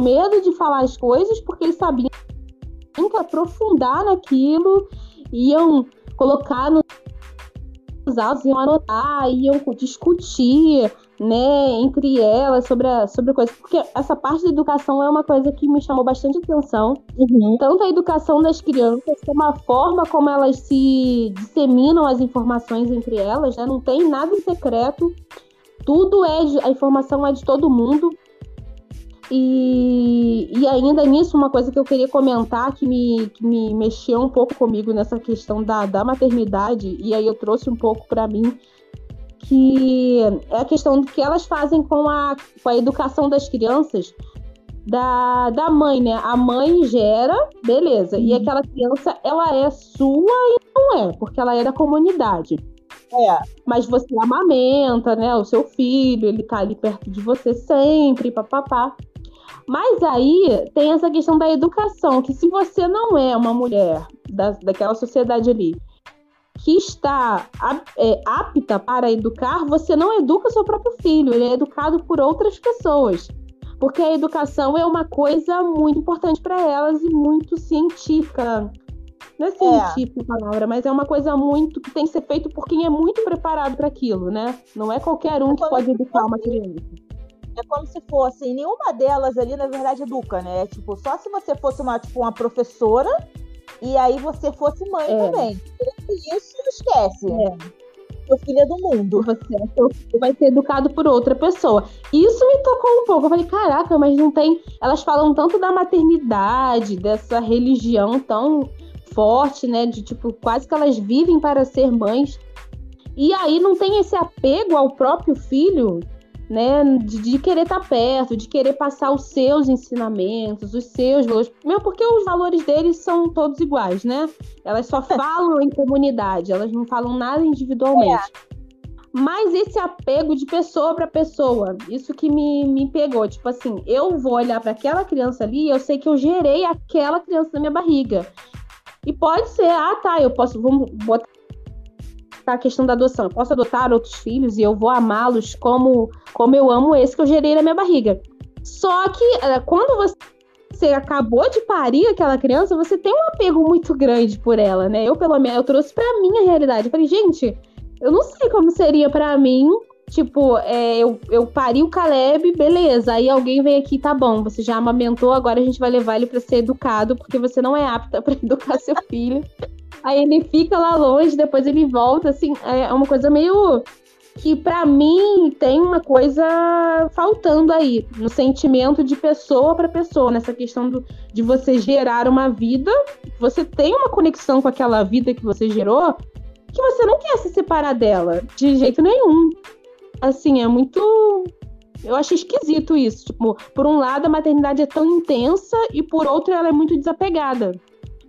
medo de falar as coisas porque eles sabiam que aprofundar naquilo, iam colocar no os autos iam anotar, iam discutir, né, entre elas sobre a, sobre a coisa. Porque essa parte da educação é uma coisa que me chamou bastante atenção. Tanto a educação das crianças, como a forma como elas se disseminam as informações entre elas, né? Não tem nada em secreto. Tudo é, de- a informação é de todo mundo. E, e ainda nisso, uma coisa que eu queria comentar que me, que me mexeu um pouco comigo nessa questão da, da maternidade, e aí eu trouxe um pouco para mim, que é a questão do que elas fazem com a, com a educação das crianças da, da mãe, né? A mãe gera, beleza, e aquela criança, ela é sua e não é, porque ela é da comunidade É, mas você amamenta, né, o seu filho, ele tá ali perto de você sempre, papapá. Mas aí tem essa questão da educação, que se você não é uma mulher da, daquela sociedade ali que está é, apta para educar, você não educa seu próprio filho, ele é educado por outras pessoas. Porque a educação é uma coisa muito importante para elas e muito científica. Não é científica a palavra, mas é uma coisa muito que tem que ser feito por quem é muito preparado para aquilo, né? Não é qualquer um que Como pode educar uma criança. É como se fosse, nenhuma delas ali, na verdade, educa, né? É tipo, só se você fosse uma, tipo, uma professora e aí você fosse mãe É. também. Isso, esquece. É. Seu filho é do mundo. Você seu filho vai ser educado por outra pessoa. Isso me tocou um pouco. Eu falei, caraca, mas não tem. Elas falam tanto da maternidade, dessa religião tão forte, né? De tipo, quase que elas vivem para ser mães. E aí não tem esse apego ao próprio filho, né? De, de querer estar perto, de querer passar os seus ensinamentos, os seus valores. Mesmo porque os valores deles são todos iguais, né? Elas só falam em comunidade, elas não falam nada individualmente. Mas esse apego de pessoa para pessoa, isso que me, me pegou. Tipo assim, eu vou olhar para aquela criança ali e eu sei que eu gerei aquela criança na minha barriga. E pode ser, ah, tá, eu posso, vamos botar tá a questão da adoção. Eu posso adotar outros filhos e eu vou amá-los como, como eu amo esse que eu gerei na minha barriga. Só que uh, quando você você acabou de parir aquela criança, você tem um apego muito grande por ela, né? Eu, pelo menos, eu trouxe pra minha realidade. Eu falei, gente, eu não sei como seria para mim. Tipo, é, eu, eu pari o Caleb, beleza. Aí alguém vem aqui, tá bom, você já amamentou, agora a gente vai levar ele para ser educado, porque você não é apta para educar seu filho. Aí ele fica lá longe, depois ele volta, assim, é uma coisa meio que para mim tem uma coisa faltando aí no sentimento de pessoa para pessoa, nessa questão do, de você gerar uma vida, você tem uma conexão com aquela vida que você gerou, que você não quer se separar dela de jeito nenhum. Assim, é muito eu acho esquisito isso. Tipo, por um lado a maternidade é tão intensa e por outro ela é muito desapegada.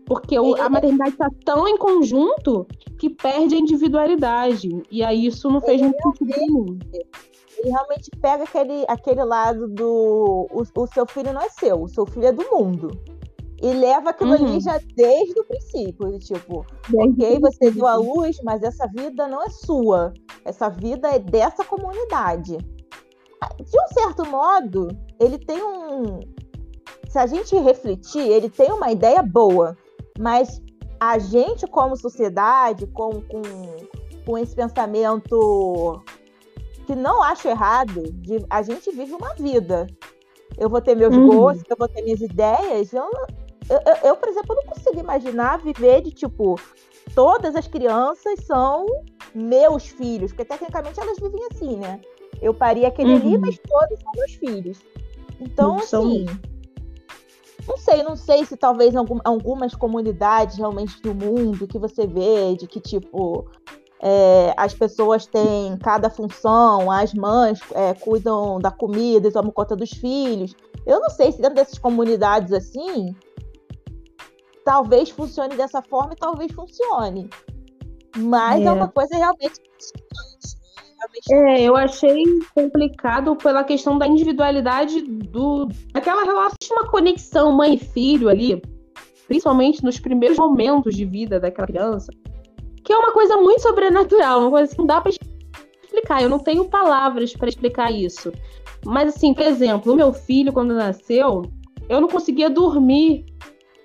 Porque o, a maternidade está tão em conjunto que perde a individualidade. E aí isso não fez muito sentido nenhum. Ele realmente pega aquele, aquele lado do. O, o, seu filho não é seu, o seu filho é do mundo. E leva aquilo uhum. ali já desde o princípio. Tipo, desde ok, você deu a luz, mas essa vida não é sua. Essa vida é dessa comunidade. De um certo modo, ele tem um. Se a gente refletir, ele tem uma ideia boa mas a gente, como sociedade, com, com, com esse pensamento que não acho errado, de, a gente vive uma vida. Eu vou ter meus uhum. gostos, eu vou ter minhas ideias. Eu, eu, eu, por exemplo, não consigo imaginar viver de tipo, todas as crianças são meus filhos, porque tecnicamente elas vivem assim, né? Eu pari aquele uhum. ali, mas todos são meus filhos. Então, assim. Não sei, não sei se talvez algum, algumas comunidades realmente do mundo que você vê, de que tipo é, as pessoas têm cada função, as mães é, cuidam da comida e tomam conta dos filhos. Eu não sei se dentro dessas comunidades assim, talvez funcione dessa forma e talvez funcione. Mas é, é uma coisa realmente é, eu achei complicado pela questão da individualidade do. Aquela relação de uma conexão mãe filho ali, principalmente nos primeiros momentos de vida daquela criança, que é uma coisa muito sobrenatural, uma coisa que não dá para explicar. Eu não tenho palavras para explicar isso. Mas, assim, por exemplo, o meu filho, quando nasceu, eu não conseguia dormir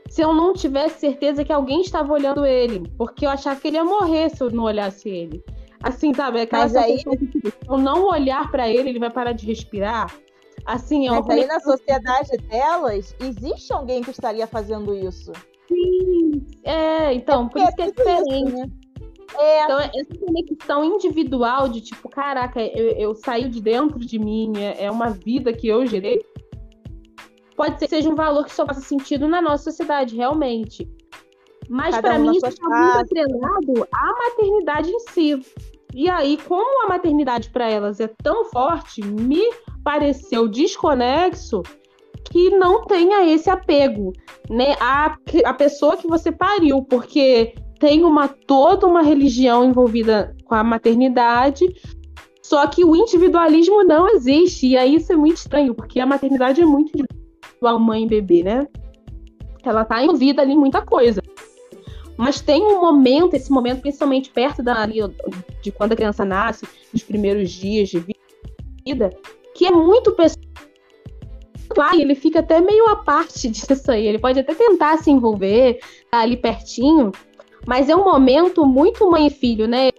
se eu não tivesse certeza que alguém estava olhando ele, porque eu achava que ele ia morrer se eu não olhasse ele. Assim, sabe? Aquela Mas aí... que, se eu não olhar para ele, ele vai parar de respirar. Assim, é Mas aí na sociedade delas, existe alguém que estaria fazendo isso. Sim, é, então, é por isso que é, é diferente. Isso, né? É. Então, essa conexão individual de tipo, caraca, eu, eu saí de dentro de mim, é, é uma vida que eu gerei, pode ser que seja um valor que só faça sentido na nossa sociedade, realmente. Mas para um mim isso está muito atrelado à maternidade em si. E aí, como a maternidade para elas é tão forte, me pareceu desconexo que não tenha esse apego, né? A, a pessoa que você pariu, porque tem uma toda uma religião envolvida com a maternidade, só que o individualismo não existe. E aí isso é muito estranho, porque a maternidade é muito individual, mãe e bebê, né? Ela tá envolvida ali em muita coisa. Mas tem um momento, esse momento, principalmente perto da, ali, de quando a criança nasce, nos primeiros dias de vida, que é muito pessoal. Claro, ele fica até meio à parte disso aí. Ele pode até tentar se envolver, tá ali pertinho, mas é um momento muito mãe e filho, né?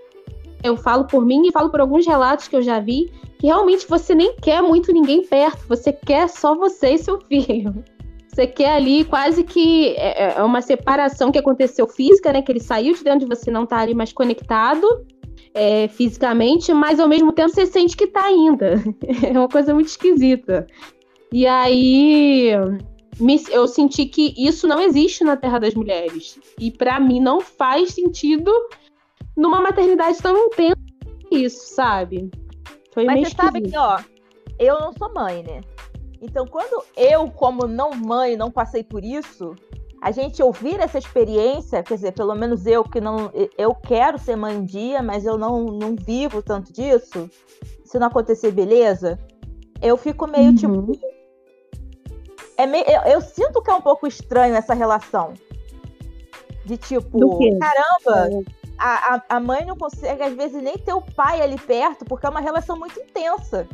Eu falo por mim e falo por alguns relatos que eu já vi, que realmente você nem quer muito ninguém perto, você quer só você e seu filho. Você quer ali quase que é, é uma separação que aconteceu física, né? Que ele saiu de dentro de você, não tá ali mais conectado é, fisicamente, mas ao mesmo tempo você sente que tá ainda. É uma coisa muito esquisita. E aí eu senti que isso não existe na Terra das Mulheres. E para mim não faz sentido numa maternidade tão intensa isso, sabe? Foi Mas você esquisito. sabe que, ó, eu não sou mãe, né? Então, quando eu, como não mãe, não passei por isso, a gente ouvir essa experiência, quer dizer, pelo menos eu que não. Eu quero ser mãe um dia, mas eu não, não vivo tanto disso. Se não acontecer, beleza. Eu fico meio uhum. tipo. É meio, eu, eu, sinto que é um pouco estranho essa relação. De tipo, caramba, a, a, a mãe não consegue, às vezes, nem ter o pai ali perto, porque é uma relação muito intensa.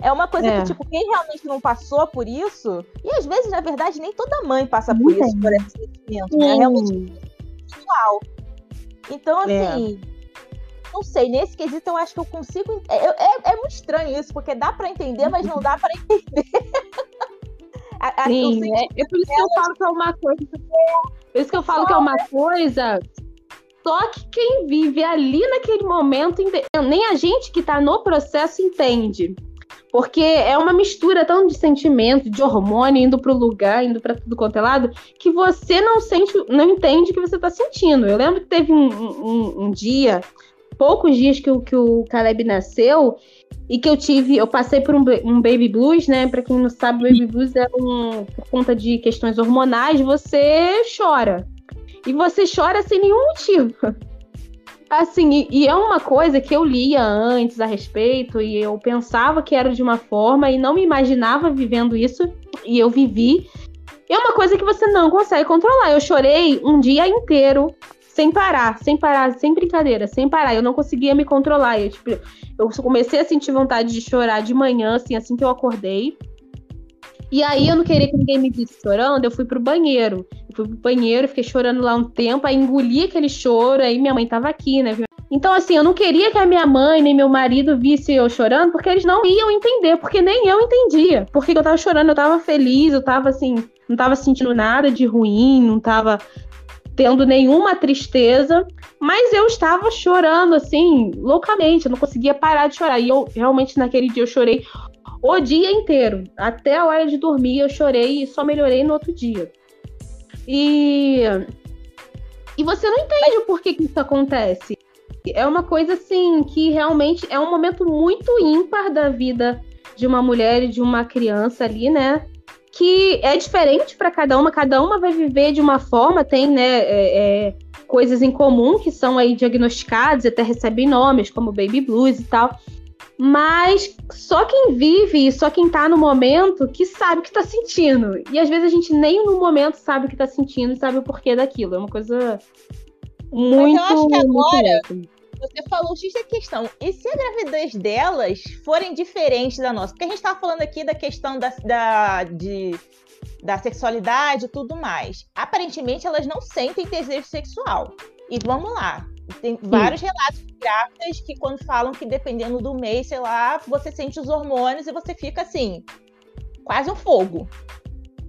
É uma coisa é. que, tipo, quem realmente não passou por isso, e às vezes, na verdade, nem toda mãe passa por isso, por esse sentimento, né? É realmente pessoal. Então, é. assim, é. não sei, nesse quesito eu acho que eu consigo. É, é, é muito estranho isso, porque dá para entender, mas não dá para entender. Sim, é, é, por isso que eu falo que é uma coisa. Por isso que eu falo que é uma coisa. Só que quem vive ali naquele momento, nem a gente que está no processo entende. Porque é uma mistura tão de sentimento, de hormônio indo para o lugar, indo para tudo quanto é lado, que você não sente, não entende o que você está sentindo. Eu lembro que teve um, um, um dia, poucos dias que o, que o Caleb nasceu, e que eu tive, eu passei por um, um baby blues, né? Para quem não sabe, baby blues é um, por conta de questões hormonais, você chora. E você chora sem nenhum motivo. Assim, e, e, é uma coisa que eu lia antes a respeito, e eu pensava que era de uma forma, e não me imaginava vivendo isso, e eu vivi. E é uma coisa que você não consegue controlar. Eu chorei um dia inteiro, sem parar, sem parar, sem brincadeira, sem parar. Eu não conseguia me controlar. Eu, tipo, eu comecei a sentir vontade de chorar de manhã, assim, assim que eu acordei. E aí eu não queria que ninguém me visse chorando, eu fui pro banheiro. Eu fui pro banheiro, fiquei chorando lá um tempo, aí engoli aquele choro, aí minha mãe tava aqui, né? Então, assim, eu não queria que a minha mãe nem meu marido visse eu chorando, porque eles não iam entender, porque nem eu entendia. Porque eu tava chorando, eu tava feliz, eu tava assim, não tava sentindo nada de ruim, não tava tendo nenhuma tristeza, mas eu estava chorando assim, loucamente, eu não conseguia parar de chorar. E eu realmente naquele dia eu chorei o dia inteiro. Até a hora de dormir eu chorei e só melhorei no outro dia. E. E você não entende o porquê que isso acontece. É uma coisa assim que realmente é um momento muito ímpar da vida de uma mulher e de uma criança ali, né? Que é diferente para cada uma, cada uma vai viver de uma forma, tem, né, é, é, coisas em comum que são aí diagnosticadas, até recebem nomes, como baby blues e tal. Mas só quem vive, só quem tá no momento que sabe o que tá sentindo. E às vezes a gente nem no momento sabe o que tá sentindo e sabe o porquê daquilo. É uma coisa muito. Mas eu acho que agora você falou X da questão. E se a gravidez delas forem diferentes da nossa? Porque a gente tava falando aqui da questão da, da, de, da sexualidade e tudo mais. Aparentemente elas não sentem desejo sexual. E vamos lá. Tem vários relatos de grávidas que quando falam que dependendo do mês, sei lá, você sente os hormônios e você fica assim, quase um fogo.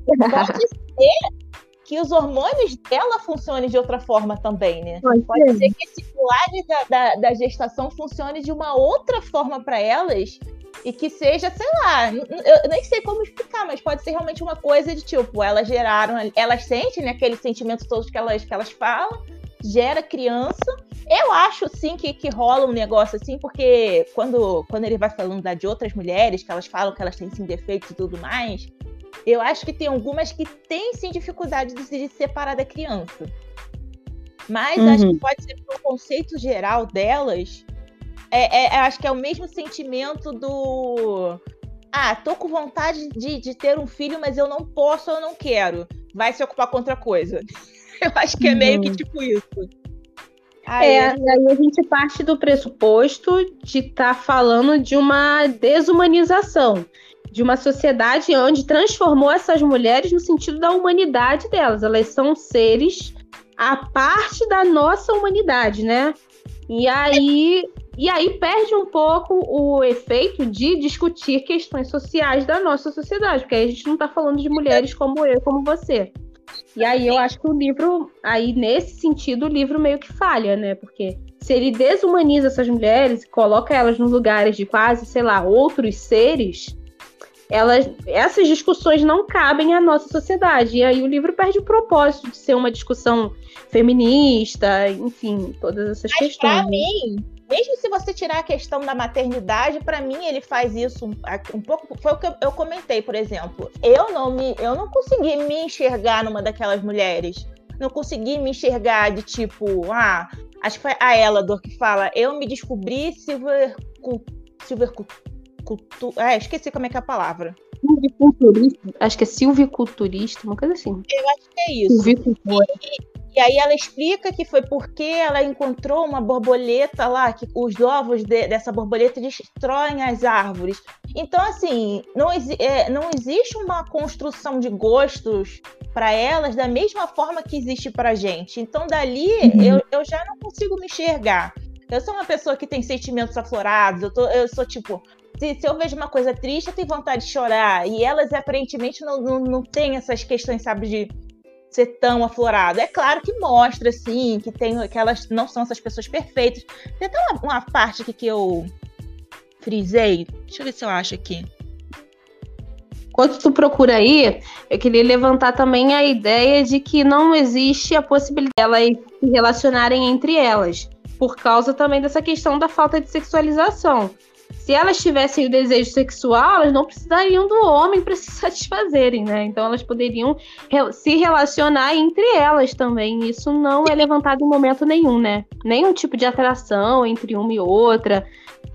Pode ser que os hormônios dela funcionem de outra forma também, né? Pode, Pode ser que esse pilar da, da, da gestação funcione de uma outra forma para elas e que seja, sei lá, eu nem sei como explicar, mas pode ser realmente uma coisa de tipo, elas geraram, elas sentem né, aqueles sentimentos todos que elas, que elas falam, gera criança. Eu acho, sim, que, que rola um negócio assim, porque quando, quando ele vai falando da, de outras mulheres, que elas falam que elas têm, sim, defeitos e tudo mais, eu acho que tem algumas que têm, sim, dificuldade de se separar da criança. Mas uhum. acho que pode ser pelo conceito geral delas, é, é, acho que é o mesmo sentimento do... Ah, tô com vontade de, de ter um filho, mas eu não posso, eu não quero. Vai se ocupar com outra coisa. Eu acho que é meio que tipo isso. Aí, é, aí a gente parte do pressuposto de estar tá falando de uma desumanização, de uma sociedade onde transformou essas mulheres no sentido da humanidade delas. Elas são seres a parte da nossa humanidade, né? E aí, e aí perde um pouco o efeito de discutir questões sociais da nossa sociedade, porque aí a gente não está falando de mulheres como eu, como você. E aí eu acho que o livro, aí nesse sentido, o livro meio que falha, né? Porque se ele desumaniza essas mulheres, coloca elas nos lugares de quase, sei lá, outros seres, elas, essas discussões não cabem à nossa sociedade. E aí o livro perde o propósito de ser uma discussão feminista, enfim, todas essas Mas questões. Pra né? mim, mesmo se você tirar a questão da maternidade, para mim ele faz isso um, um, pouco. Foi o que eu, comentei, por exemplo. Eu não me, eu não consegui me enxergar numa daquelas mulheres. Não consegui me enxergar de tipo, ah, acho que foi a Elador que fala, eu me descobri silver, silver cultu, é, esqueci como é que é a palavra. Silviculturista, acho que é silviculturista, uma coisa assim. Eu acho que é isso. Silvicultura. E aí ela explica que foi porque ela encontrou uma borboleta lá, que os ovos de, dessa borboleta destroem as árvores. Então, assim, não, é, não existe uma construção de gostos para elas da mesma forma que existe para gente. Então, dali uhum. eu, eu já não consigo me enxergar. Eu sou uma pessoa que tem sentimentos aflorados, eu, tô, eu sou tipo, se, se, eu vejo uma coisa triste, eu tenho vontade de chorar. E elas aparentemente não, não, não têm essas questões, sabe, de ser tão aflorado. É claro que mostra, assim, que, tem, que elas não são essas pessoas perfeitas. Tem até uma, uma parte aqui que eu frisei. Deixa eu ver se eu acho aqui. Enquanto tu procura aí, eu queria levantar também a ideia de que não existe a possibilidade de elas se relacionarem entre elas, por causa também dessa questão da falta de sexualização se elas tivessem o desejo sexual, elas não precisariam do homem para se satisfazerem, né? Então elas poderiam se relacionar entre elas também. Isso não é levantado em momento nenhum, né? Nenhum tipo de atração entre uma e outra,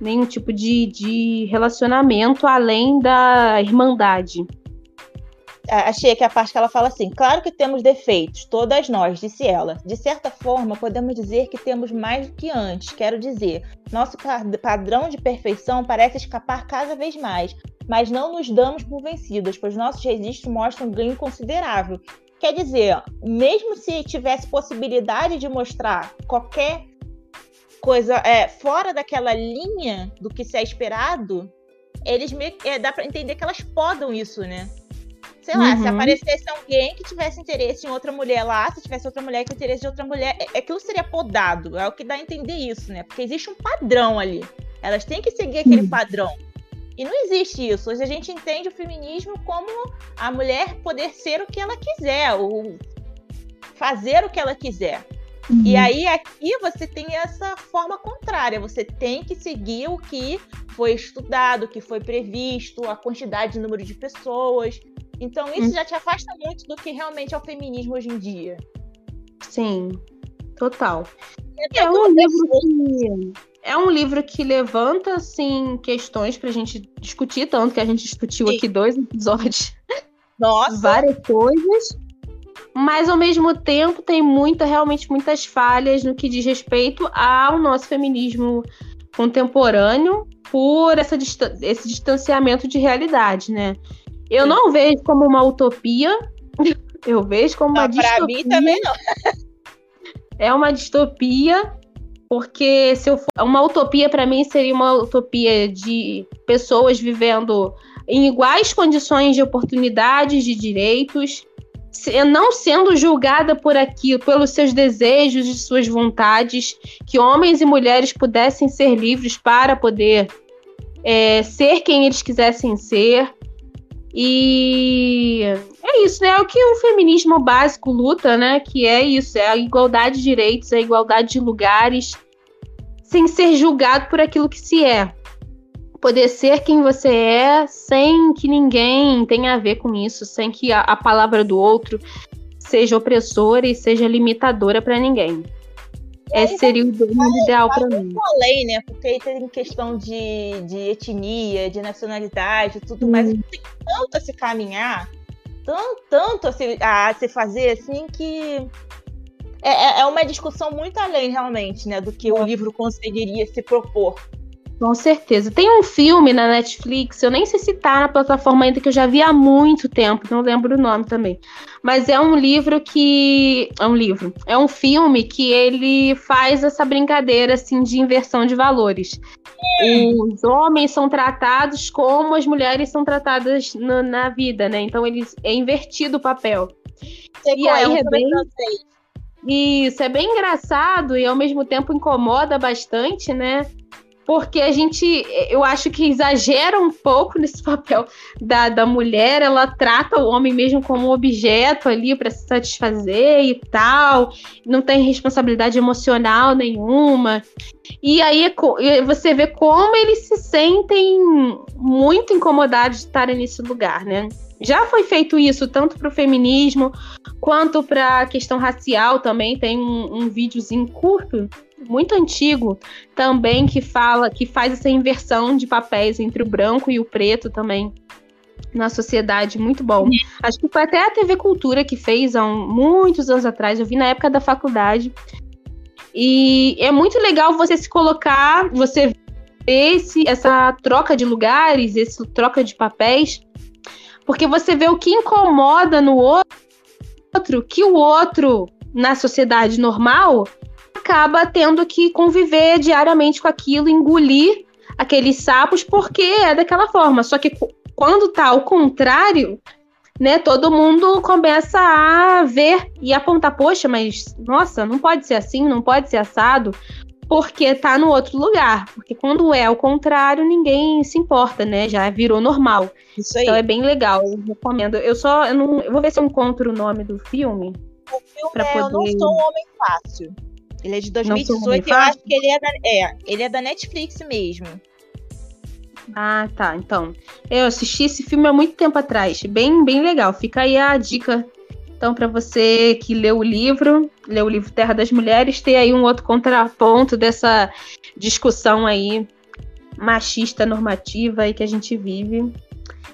nenhum tipo de, de relacionamento além da irmandade achei aqui a parte que ela fala assim: claro que temos defeitos, todas nós, disse ela. De certa forma, podemos dizer que temos mais do que antes. Quero dizer, nosso padrão de perfeição parece escapar cada vez mais, mas não nos damos por vencidas, pois nossos registros mostram um ganho considerável. Quer dizer, mesmo se tivesse possibilidade de mostrar qualquer coisa é, fora daquela linha do que se é esperado, eles me, é, dá para entender que elas podam isso, né? Sei lá, uhum. se aparecesse alguém que tivesse interesse em outra mulher lá, se tivesse outra mulher com interesse de outra mulher, é, aquilo seria podado. É o que dá a entender isso, né? Porque existe um padrão ali. Elas têm que seguir aquele uhum. padrão. E não existe isso. Hoje a gente entende o feminismo como a mulher poder ser o que ela quiser, ou fazer o que ela quiser. Uhum. E aí aqui você tem essa forma contrária. Você tem que seguir o que foi estudado, o que foi previsto, a quantidade de número de pessoas. Então isso hum. já te afasta muito do que realmente é o feminismo hoje em dia. Sim, total. É, é um livro que é um livro que levanta assim questões pra gente discutir, tanto que a gente discutiu Sim. aqui dois episódios. Nossa. Várias coisas. Mas ao mesmo tempo tem muita, realmente muitas falhas no que diz respeito ao nosso feminismo contemporâneo por essa, esse distanciamento de realidade, né? Eu não vejo como uma utopia, eu vejo como uma distopia. Pra mim também não. é uma distopia, porque se eu for, uma utopia para mim seria uma utopia de pessoas vivendo em iguais condições de oportunidades, de direitos, não sendo julgada por aquilo, pelos seus desejos e suas vontades, que homens e mulheres pudessem ser livres para poder é, ser quem eles quisessem ser, e é isso, né? É o que o feminismo básico luta, né? Que é isso, é a igualdade de direitos, a igualdade de lugares, sem ser julgado por aquilo que se é. Poder ser quem você é sem que ninguém tenha a ver com isso, sem que a, a palavra do outro seja opressora e seja limitadora para ninguém. Esse seria o mundo ideal para mim. além, né? Porque aí tem questão de, de etnia, de nacionalidade, tudo hum. mais. Tem tanto a se caminhar, tanto, tanto a se, a se fazer, assim, que é, é, é uma discussão muito além, realmente, né? Do que o livro conseguiria se propor. Com certeza. Tem um filme na Netflix, eu nem sei se tá na plataforma ainda, que eu já vi há muito tempo, não lembro o nome também. Mas é um livro que. É um livro. É um filme que ele faz essa brincadeira assim de inversão de valores. Os homens são tratados como as mulheres são tratadas no, na vida, né? Então eles é invertido o papel. Você e aí é bem. Isso, é bem engraçado e ao mesmo tempo incomoda bastante, né? Porque a gente, eu acho que exagera um pouco nesse papel da, da mulher, ela trata o homem mesmo como um objeto ali para se satisfazer e tal, não tem responsabilidade emocional nenhuma. E aí você vê como eles se sentem muito incomodados de estarem nesse lugar, né? Já foi feito isso tanto para o feminismo quanto para a questão racial também. Tem um, um videozinho curto muito antigo também que fala, que faz essa inversão de papéis entre o branco e o preto também. na sociedade, muito bom. Acho que foi até a TV Cultura que fez há um, muitos anos atrás, eu vi na época da faculdade. E é muito legal você se colocar, você ver esse, essa troca de lugares, essa troca de papéis, porque você vê o que incomoda no outro, que o outro, na sociedade normal, acaba tendo que conviver diariamente com aquilo, engolir aqueles sapos, porque é daquela forma. Só que quando tá ao contrário, né, todo mundo começa a ver e apontar, poxa, mas nossa, não pode ser assim, não pode ser assado, porque tá no outro lugar. Porque quando é ao contrário, ninguém se importa, né? Já virou normal. Isso aí. Então é bem legal, eu recomendo. Eu só, eu, não, eu vou ver se eu encontro o nome do filme. O filme é Eu Não poder- Sou um Homem Fácil. Ele é de Sou um Homem 2018 e eu acho que ele é da, é, ele é da Netflix mesmo. Ah, tá. Então, eu assisti esse filme há muito tempo atrás. Bem, bem legal. Fica aí a dica. Então, para você que leu o livro, leu o livro Terra das Mulheres, ter aí um outro contraponto dessa discussão aí machista normativa aí que a gente vive.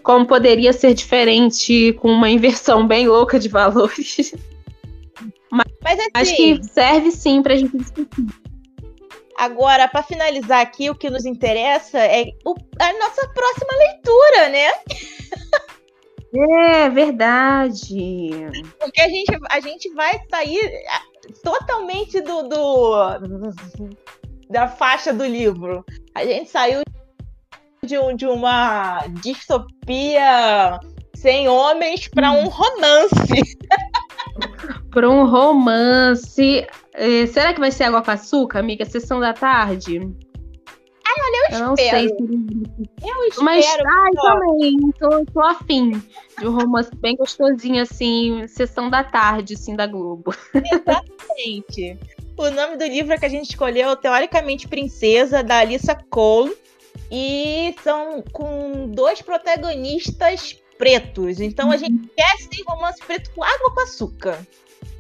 Como poderia ser diferente com uma inversão bem louca de valores. Mas assim, Acho que serve sim pra gente discutir. agora, para finalizar aqui, o que nos interessa é o- a nossa próxima leitura, né? É verdade. Porque a gente, a gente vai sair ah, totalmente do, do- da faixa do livro. A gente saiu de, um- de uma distopia sem homens para um romance. Para um romance. Eh, será que vai ser água com açúcar, amiga? Sessão da tarde? Eu, Eu não espero. sei se. Eu espero. Mas, ai, só. também. Tô, tô afim de um romance bem gostosinho, assim, sessão da tarde, assim, da Globo. Exatamente. O nome do livro que a gente escolheu, teoricamente Princesa, da Alissa Cole. E são com dois protagonistas pretos. Então a gente quer esse romance preto com água com açúcar.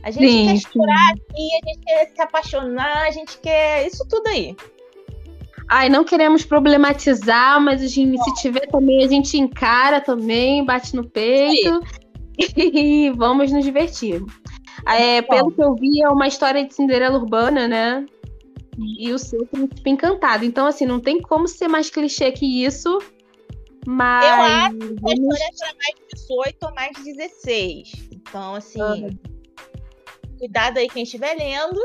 A gente Sim, quer chorar aqui, a gente quer se apaixonar, a gente quer isso tudo aí. Ai, não queremos problematizar, mas a gente, se tiver também, a gente encara também, bate no peito e vamos nos divertir. É, pelo que eu vi, é uma história de Cinderela urbana, né? E o seu príncipe encantado. Então, assim, não tem como ser mais clichê que isso. Mas. Eu acho A vamos- história é para mais 18 ou mais 16. Então, assim, Ah. cuidado aí quem estiver lendo.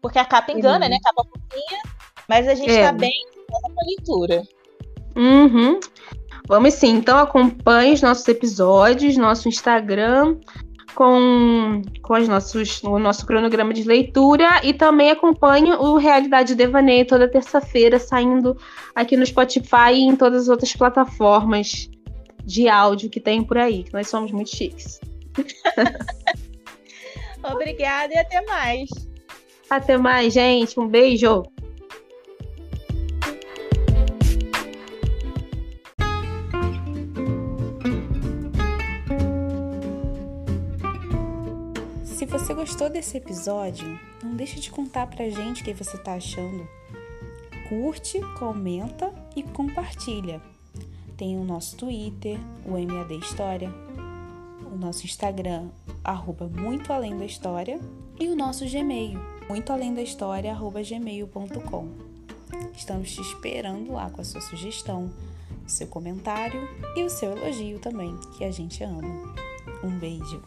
Porque a capa engana, Uhum. né? Capa fofinha. Mas a gente É. tá bem com a leitura. Uhum. Vamos sim. Então acompanhe os nossos episódios, nosso Instagram, com, com os nossos, o nosso cronograma de leitura e também acompanhe o Realidade Devaneio toda terça-feira, saindo aqui no Spotify e em todas as outras plataformas de áudio que tem por aí, que nós somos muito chiques. Obrigada e até mais. Até mais, gente. Um beijo. Você gostou desse episódio, não deixe de contar pra gente o que você tá achando. Curte, comenta e compartilha. Tem o nosso Twitter, o MAD História, o nosso Instagram, arroba Muito Além da História, e o nosso Gmail, muito além da história, arroba gmail.com. Estamos te esperando lá com a sua sugestão, o seu comentário e o seu elogio também, que a gente ama. Um beijo!